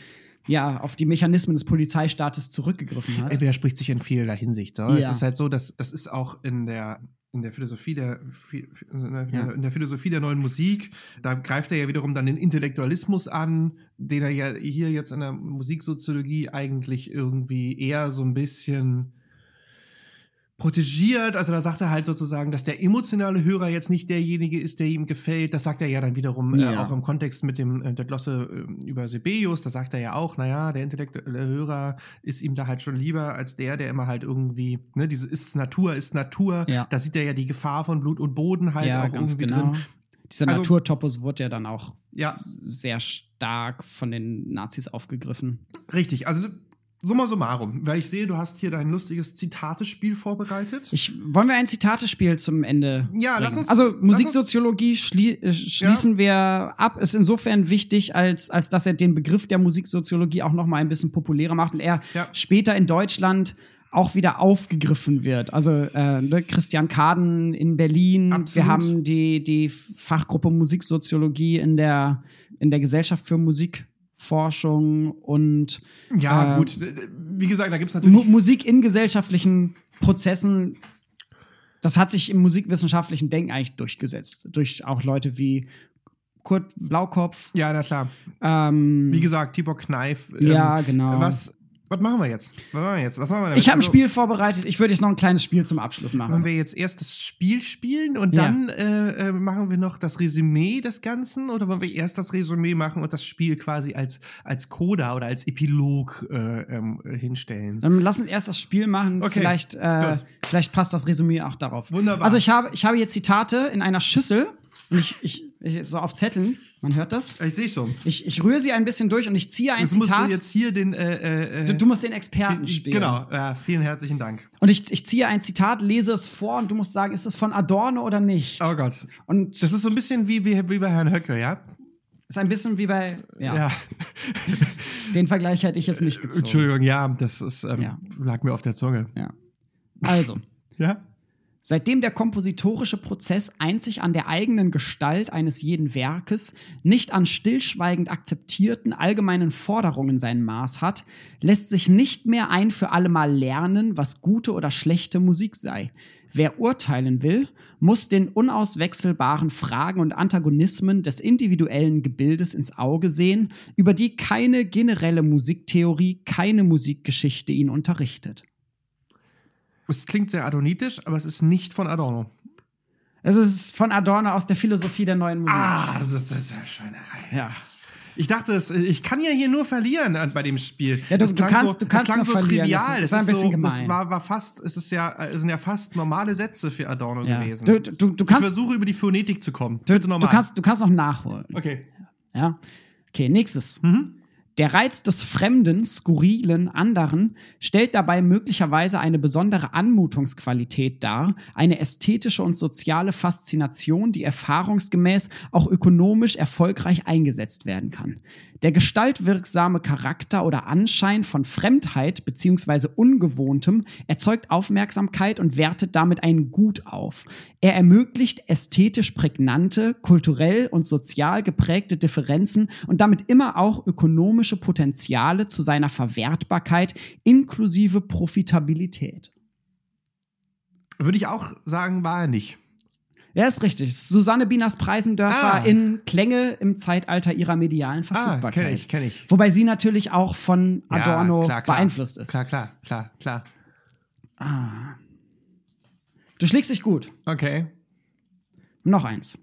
ja, auf die Mechanismen des Polizeistaates zurückgegriffen hat. Er widerspricht sich in vielerlei Hinsicht. So. Ja. Es ist halt so, dass das ist auch in der in der Philosophie der in der, Ja. in der Philosophie der neuen Musik, da greift er ja wiederum dann den Intellektualismus an, den er ja hier jetzt in der Musiksoziologie eigentlich irgendwie eher so ein bisschen protegiert. Also da sagt er halt sozusagen, dass der emotionale Hörer jetzt nicht derjenige ist, der ihm gefällt. Das sagt er ja dann wiederum äh, Ja. auch im Kontext mit dem äh, der Glosse äh, über Sebeus. Da sagt er ja auch, naja, der intellektuelle Hörer ist ihm da halt schon lieber als der, der immer halt irgendwie, ne, diese ist Natur, ist Natur. Ja. Da sieht er ja die Gefahr von Blut und Boden halt ja, auch ganz irgendwie genau. drin. Dieser Also- Naturtopos wurde ja dann auch Ja, sehr stark von den Nazis aufgegriffen. richtig. Also summa summarum, weil ich sehe, du hast hier dein lustiges Zitatespiel vorbereitet. Ich, wollen wir ein Zitatespiel zum Ende? Ja, bringen? lass uns- Also Musiksoziologie schlie äh, schließen wir ab. Ist insofern wichtig, als, als dass er den Begriff der Musiksoziologie auch noch mal ein bisschen populärer macht und er Ja. später in Deutschland auch wieder aufgegriffen wird. Also äh, ne, Christian Kaden in Berlin. Absolut. Wir haben die, die Fachgruppe Musiksoziologie in der, in der Gesellschaft für Musikforschung und Ja, äh, gut. Wie gesagt, da gibt es Mu natürlich. Musik in gesellschaftlichen Prozessen, das hat sich im musikwissenschaftlichen Denken eigentlich durchgesetzt. Durch auch Leute wie Kurt Blaukopf. ja, na klar. Ähm, Wie gesagt, Tibor Kneif. Ja, genau. Was, was machen wir jetzt? Was machen wir jetzt? Was machen wir damit? ich habe ein Also, Spiel vorbereitet. Ich würde jetzt noch ein kleines Spiel zum Abschluss Wollen machen. wir jetzt erst das Spiel spielen und Ja. dann äh, äh, machen wir noch das Resümee des Ganzen? Oder wollen wir erst das Resümee machen und das Spiel quasi als, als Coda oder als Epilog äh, ähm, äh, hinstellen? Dann lassen erst das Spiel machen. Okay, Vielleicht, äh, vielleicht passt das Resümee auch darauf. Wunderbar. Also ich habe, ich habe hier Zitate in einer Schüssel und ich, ich, ich so auf Zetteln. Man hört das. Ich sehe schon. Ich, ich rühre sie ein bisschen durch und ich ziehe ein musst du Zitat. jetzt hier den. Äh, äh, Du, du musst den Experten den- spielen. Genau, ja, vielen herzlichen Dank. Und ich, ich ziehe ein Zitat, lese es vor und du musst sagen, ist es von Adorno oder nicht? Oh Gott. Und Das ist so ein bisschen wie, wie, wie bei Herrn Höcke, ja? ist ein bisschen wie bei, ja, Ja. den Vergleich hätte ich jetzt nicht gezogen. Entschuldigung, ja, das ist, ähm, Ja. lag mir auf der Zunge. Ja. Also, Ja? Seitdem der kompositorische Prozess einzig an der eigenen Gestalt eines jeden Werkes, nicht an stillschweigend akzeptierten allgemeinen Forderungen sein Maß hat, lässt sich nicht mehr ein für allemal lernen, was gute oder schlechte Musik sei. Wer urteilen will, muss den unauswechselbaren Fragen und Antagonismen des individuellen Gebildes ins Auge sehen, über die keine generelle Musiktheorie, keine Musikgeschichte ihn unterrichtet. Es klingt sehr adonitisch, aber es ist nicht von Adorno. Es ist von Adorno aus der Philosophie der neuen Musik. Ah, das ist, das ja Schweinerei. Ja. Ich dachte, es, ich kann ja hier nur verlieren bei dem Spiel. Ja, du- Das du klang kannst- so, du kannst das klang so verlieren. Das trivial. ist- Das ist ein bisschen so, Das gemein. war, war fast, es ist ja, es sind ja fast normale Sätze für Adorno Ja. gewesen. Du, du, du, ich kannst, versuche über die Phonetik zu kommen. du, Bitte du, kannst, du kannst noch nachholen. Okay. Ja. Okay, nächstes. Mhm. Der Reiz des Fremden, Skurrilen, anderen stellt dabei möglicherweise eine besondere Anmutungsqualität dar, eine ästhetische und soziale Faszination, die erfahrungsgemäß auch ökonomisch erfolgreich eingesetzt werden kann. Der gestaltwirksame Charakter oder Anschein von Fremdheit bzw. Ungewohntem erzeugt Aufmerksamkeit und wertet damit ein Gut auf. Er ermöglicht ästhetisch prägnante, kulturell und sozial geprägte Differenzen und damit immer auch ökonomische Potenziale zu seiner Verwertbarkeit inklusive Profitabilität. Würde ich auch sagen, war er nicht. Ja, ist richtig. Susanne Bieners Preisendörfer Ah. in Klänge im Zeitalter ihrer medialen Verfügbarkeit. kenn ich, kenn ich. Wobei sie natürlich auch von Ja, Adorno klar, klar. beeinflusst ist. Klar, klar, klar, klar. Du schlägst dich gut. Okay. Noch eins.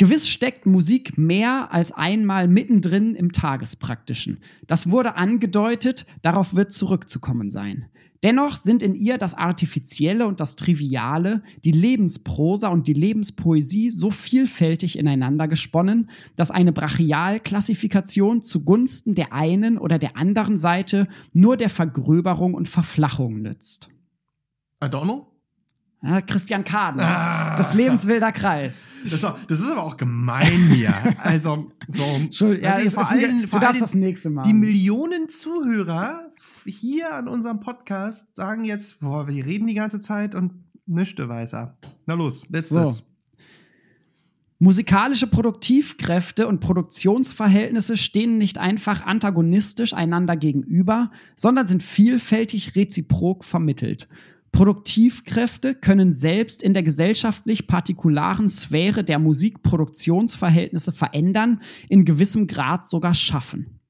Gewiss steckt Musik mehr als einmal mittendrin im Tagespraktischen. Das wurde angedeutet, darauf wird zurückzukommen sein. Dennoch sind in ihr das Artifizielle und das Triviale, die Lebensprosa und die Lebenspoesie so vielfältig ineinander gesponnen, dass eine Brachialklassifikation zugunsten der einen oder der anderen Seite nur der Vergröberung und Verflachung nützt. Adorno? Ja, Christian Kaden, das, das lebenswilder Kreis. Das ist, auch, das ist aber auch gemein hier. Also, so. Entschuldigung, ja, es vor ist ein- allem- du vor darfst das nächste Mal. Die Millionen Zuhörer hier an unserem Podcast sagen jetzt, boah, wir reden die ganze Zeit und nichts weiß er. Na los, letztes. So. Musikalische Produktivkräfte und Produktionsverhältnisse stehen nicht einfach antagonistisch einander gegenüber, sondern sind vielfältig reziprok vermittelt. Produktivkräfte können selbst in der gesellschaftlich partikularen Sphäre der Musikproduktionsverhältnisse verändern, in gewissem Grad sogar schaffen.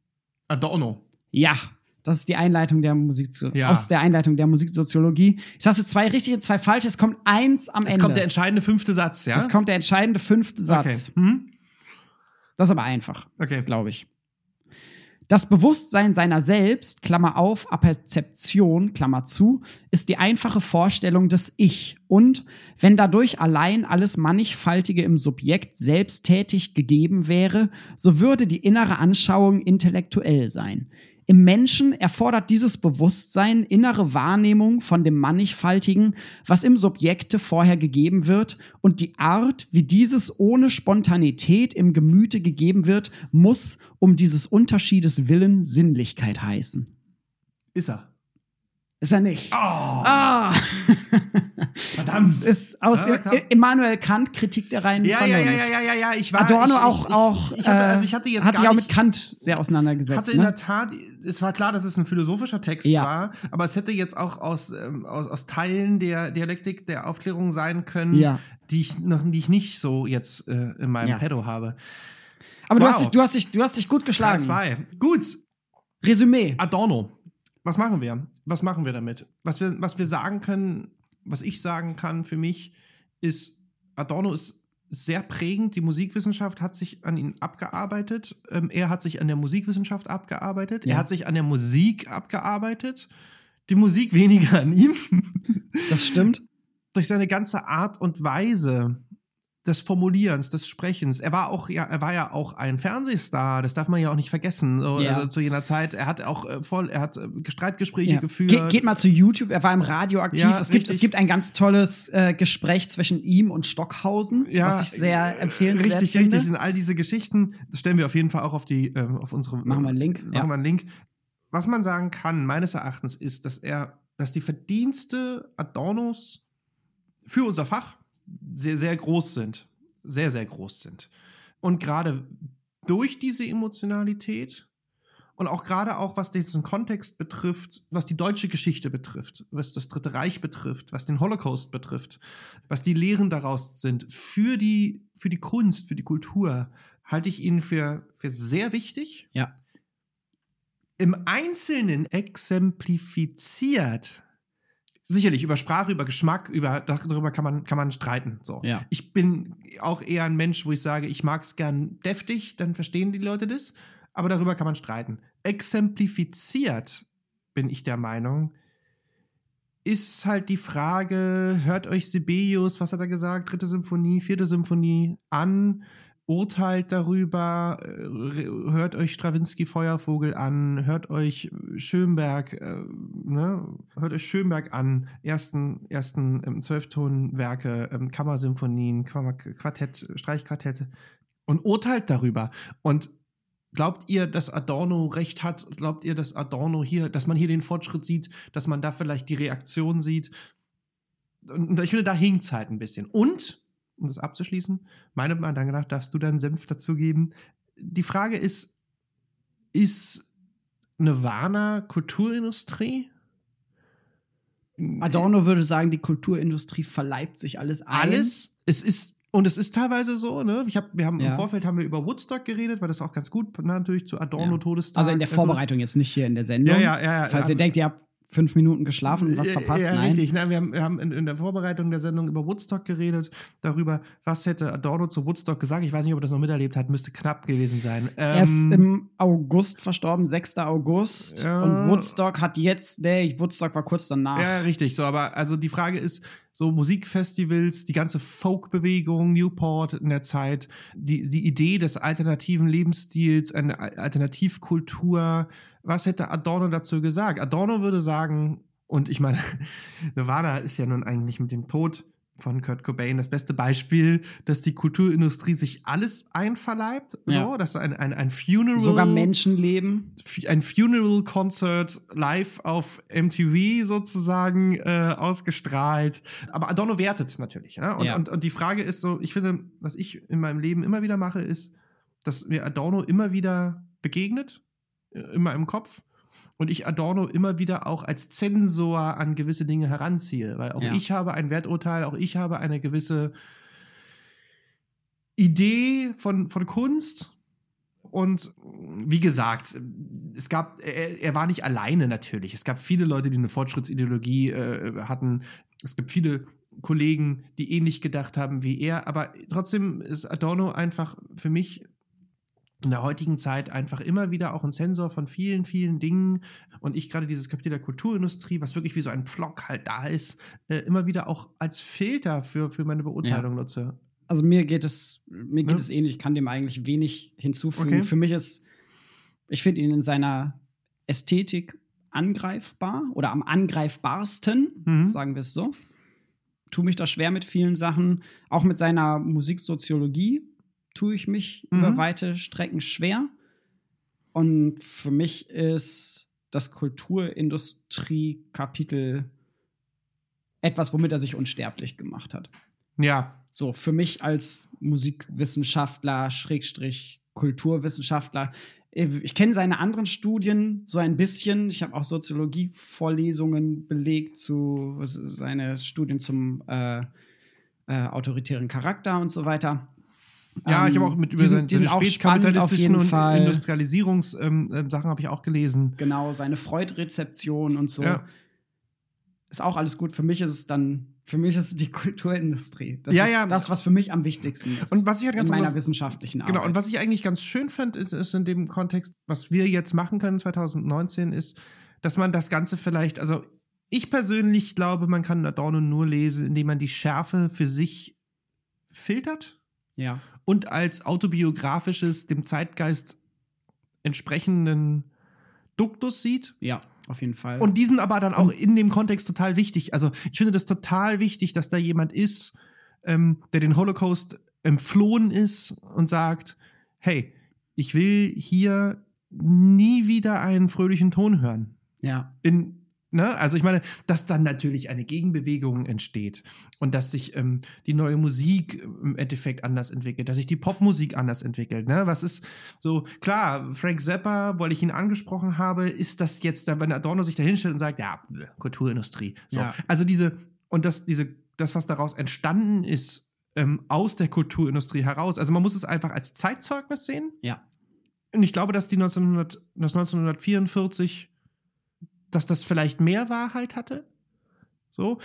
Adorno. Ja, das ist die Einleitung der Musik Ja. aus der Einleitung der Musiksoziologie. Jetzt hast du zwei richtige, zwei falsche. Es kommt eins am Ende. kommt der entscheidende fünfte Satz, ja? Jetzt kommt der entscheidende fünfte Satz. Okay. Hm? Das ist aber einfach, Okay. glaube ich. Das Bewusstsein seiner selbst, Klammer auf, Aperzeption, Klammer zu, ist die einfache Vorstellung des Ich und, wenn dadurch allein alles Mannigfaltige im Subjekt selbsttätig gegeben wäre, so würde die innere Anschauung intellektuell sein. Im Menschen erfordert dieses Bewusstsein innere Wahrnehmung von dem Mannigfaltigen, was im Subjekte vorher gegeben wird, und die Art, wie dieses ohne Spontanität im Gemüte gegeben wird, muss um dieses Unterschiedes willen Sinnlichkeit heißen. Ist er. Ist er nicht? Oh, Ah! verdammt. Es ist aus Ja, Immanuel Kant Kritik der reinen ja, ja, Vernunft. ja, ja, ja, ja, ich war. Adorno ich, auch, ich, auch Ich, hatte, äh, also ich hatte jetzt hat sich auch mit Kant sehr auseinandergesetzt. hatte in der Ne? Tat, es war klar, dass es ein philosophischer Text Ja. war, aber es hätte jetzt auch aus, ähm, aus, aus Teilen der Dialektik der Aufklärung sein können, Ja. die, ich noch, die ich nicht so jetzt äh, in meinem Ja. Pedo habe. Aber du, Wow. hast dich, du, hast dich, du hast dich gut geschlagen. Zwei. Gut, Resümee. Adorno. Was machen wir? Was machen wir damit? Was wir, was wir sagen können, was ich sagen kann für mich, ist, Adorno ist sehr prägend. Die Musikwissenschaft hat sich an ihn abgearbeitet. Ähm, er hat sich an der Musikwissenschaft abgearbeitet. Ja. Er hat sich an der Musik abgearbeitet. Die Musik weniger an ihm. Das stimmt. Durch seine ganze Art und Weise des Formulierens, des Sprechens. Er war auch ja, er war ja auch ein Fernsehstar. Das darf man ja auch nicht vergessen. So, Ja. also zu jener Zeit. Er hat auch äh, voll, er hat äh, Streitgespräche Ja. geführt. Ge geht mal zu YouTube, er war im Radio aktiv. Ja, es, gibt, richtig. es gibt ein ganz tolles äh, Gespräch zwischen ihm und Stockhausen, was ich sehr äh, empfehlenswert Richtig, finde. richtig. Und all diese Geschichten, das stellen wir auf jeden Fall auch auf die, ähm, auf unsere. Machen wir einen Link, Machen ja. wir einen Link. Was man sagen kann, meines Erachtens, ist, dass er, dass die Verdienste Adornos für unser Fach sehr, sehr groß sind. Sehr, sehr groß sind. Und gerade durch diese Emotionalität und auch gerade auch, was diesen Kontext betrifft, was die deutsche Geschichte betrifft, was das Dritte Reich betrifft, was den Holocaust betrifft, was die Lehren daraus sind, für die, für die Kunst, für die Kultur, halte ich ihn für, für sehr wichtig. Ja. Im Einzelnen exemplifiziert. Sicherlich, über Sprache, über Geschmack, über, darüber kann man, kann man streiten. So. Ja. Ich bin auch eher ein Mensch, wo ich sage, ich mag es gern deftig, dann verstehen die Leute das. Aber darüber kann man streiten. Exemplifiziert bin ich der Meinung, ist halt die Frage, hört euch Sibelius, was hat er gesagt, dritte Symphonie, vierte Symphonie an, urteilt darüber, äh, hört euch Strawinski Feuervogel an, hört euch Schönberg, äh, ne, hört euch Schönberg an, ersten, ersten ähm, Zwölftonwerke, ähm, Kammersymphonien, Kammer Quartett, Streichquartette und urteilt darüber. Und Glaubt ihr, dass Adorno recht hat? Glaubt ihr, dass Adorno hier, dass man hier den Fortschritt sieht, dass man da vielleicht die Reaktion sieht? Und ich finde, da hinkt es halt ein bisschen. Und, um das abzuschließen, meine Meinung danach darfst du deinen Senf dazugeben. Die Frage ist, ist Nirvana Kulturindustrie? Adorno würde sagen, die Kulturindustrie verleibt sich alles ein. Alles? Es ist und es ist teilweise so, ne? Ich hab, wir haben Ja. im Vorfeld haben wir über Woodstock geredet, weil das auch ganz gut natürlich zu Adorno Ja. Todestag. Also in der Vorbereitung jetzt nicht hier in der Sendung. Ja, ja, ja, ja. Falls ihr Aber- denkt, ihr habt fünf Minuten geschlafen und was Ja, verpasst, Ja, nein. richtig. Nein, wir haben, wir haben in, in der Vorbereitung der Sendung über Woodstock geredet, darüber, was hätte Adorno zu Woodstock gesagt. Ich weiß nicht, ob er das noch miterlebt hat, müsste knapp gewesen sein. Er ist Ähm, im August verstorben, 6. August. Ja. Und Woodstock hat jetzt, nee, Woodstock war kurz danach. Ja, richtig. So, aber also die Frage ist, so Musikfestivals, die ganze Folk-Bewegung, Newport in der Zeit, die, die Idee des alternativen Lebensstils, eine Al- Alternativkultur, was hätte Adorno dazu gesagt? Adorno würde sagen, und ich meine, Nirvana ist ja nun eigentlich mit dem Tod von Kurt Cobain das beste Beispiel, dass die Kulturindustrie sich alles einverleibt, so, Ja. dass ein, ein, ein Funeral Sogar Menschenleben. Ein Funeral Concert live auf MTV sozusagen äh, ausgestrahlt. Aber Adorno wertet natürlich. Ne? Und, Ja. und, und die Frage ist so, ich finde, was ich in meinem Leben immer wieder mache, ist, dass mir Adorno immer wieder begegnet, immer im Kopf. Und ich Adorno immer wieder auch als Zensor an gewisse Dinge heranziehe. Weil auch Ja. ich habe ein Werturteil, auch ich habe eine gewisse Idee von, von Kunst. Und wie gesagt, es gab, er, er war nicht alleine natürlich. Es gab viele Leute, die eine Fortschrittsideologie äh, hatten. Es gibt viele Kollegen, die ähnlich gedacht haben wie er. Aber trotzdem ist Adorno einfach für mich in der heutigen Zeit einfach immer wieder auch ein Sensor von vielen, vielen Dingen. Und ich gerade dieses Kapitel der Kulturindustrie, was wirklich wie so ein Pflock halt da ist, äh, immer wieder auch als Filter für, für meine Beurteilung nutze. Also mir geht es, mir geht Ja. es ähnlich, ich kann dem eigentlich wenig hinzufügen. Okay. Für mich ist, ich finde ihn in seiner Ästhetik angreifbar oder am angreifbarsten, Mhm. sagen wir es so. Tue mich da schwer mit vielen Sachen. Auch mit seiner Musiksoziologie tue ich mich Mhm. über weite Strecken schwer. Und für mich ist das Kulturindustrie-Kapitel etwas, womit er sich unsterblich gemacht hat. Ja, So, für mich als Musikwissenschaftler, Schrägstrich Kulturwissenschaftler, äh, ich kenne seine anderen Studien so ein bisschen. Ich habe auch Soziologie-Vorlesungen belegt zu seine Studien zum äh, äh, autoritären Charakter und so weiter. Ja, ich Ähm, habe auch mit über die sind- seine, seine spätkapitalistischen und. Industrialisierungssachen ähm, Sachen habe ich auch gelesen. Genau, seine Freud-Rezeption und so. Ja. Ist auch alles gut. Für mich ist es dann, für mich ist es die Kulturindustrie. Das Ja, ist ja. das, was für mich am wichtigsten ist. Und was ich halt ganz in meiner anders- wissenschaftlichen Arbeit. Genau, und was ich eigentlich ganz schön fand, ist, ist in dem Kontext, was wir jetzt machen können 2019, ist, dass man das Ganze vielleicht, also ich persönlich glaube, man kann Adorno nur lesen, indem man die Schärfe für sich filtert ja. Und als autobiografisches, dem Zeitgeist entsprechenden Duktus sieht. Ja, auf jeden Fall. Und diesen aber dann auch in dem Kontext total wichtig. Also ich finde das total wichtig, dass da jemand ist, ähm, der den Holocaust entflohen ist und sagt, hey, ich will hier nie wieder einen fröhlichen Ton hören. ja, In, ne? Also ich meine, dass dann natürlich eine Gegenbewegung entsteht und dass sich ähm, die neue Musik im Endeffekt anders entwickelt, dass sich die Popmusik anders entwickelt. Ne? Was ist so, klar, Frank Zappa, weil ich ihn angesprochen habe, ist das jetzt, da, wenn Adorno sich da hinstellt und sagt, ja, Kulturindustrie. So. Ja. Also diese, und das, diese, das, was daraus entstanden ist, ähm, aus der Kulturindustrie heraus. Also man muss es einfach als Zeitzeugnis sehen. ja. Und ich glaube, dass die 1900, dass 1944, dass das vielleicht mehr Wahrheit hatte. So.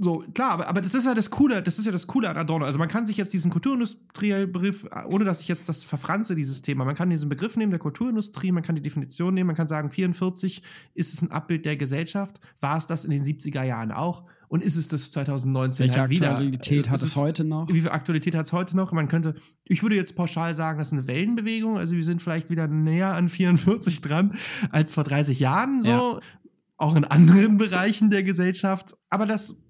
So, klar, aber, aber das ist ja das Coole, das ist ja das Coole an Adorno. Also man kann sich jetzt diesen Kulturindustriebegriff, ohne dass ich jetzt das verfranze, dieses Thema, man kann diesen Begriff nehmen der Kulturindustrie, man kann die Definition nehmen, man kann sagen, 44 ist es ein Abbild der Gesellschaft, war es das in den 70er Jahren auch und ist es das 2019 Welche halt wieder? Aktualität hat Ist es heute noch? wie viel Aktualität hat es heute noch? Man könnte, ich würde jetzt pauschal sagen, das ist eine Wellenbewegung. Also wir sind vielleicht wieder näher an 44 dran als vor 30 Jahren so. Ja. Auch in anderen Bereichen der Gesellschaft. Aber das,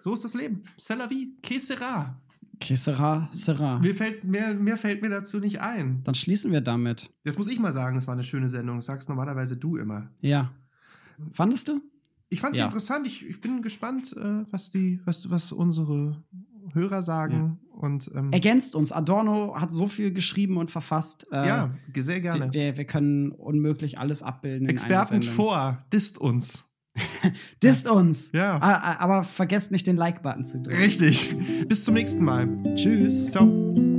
so ist das Leben. C'est la vie. Que sera? Okay, sera, sera. Mir fällt, mehr, mehr fällt mir dazu nicht ein. Dann schließen wir damit. Jetzt muss ich mal sagen, es war eine schöne Sendung. Das sagst normalerweise du immer. Ja. Fandest du? Ich fand sie Ja. interessant. Ich, ich bin gespannt, äh, was, die, was, was unsere Hörer sagen. Und ähm, Ergänzt uns. Adorno hat so viel geschrieben und verfasst. Äh, ja, sehr gerne. Wir, wir können unmöglich alles abbilden. Experten vor, disst uns. Disst uns. Ja. Ah, ah, Aber vergesst nicht den Like-Button zu drücken. Richtig. Bis zum nächsten Mal. Tschüss. Ciao.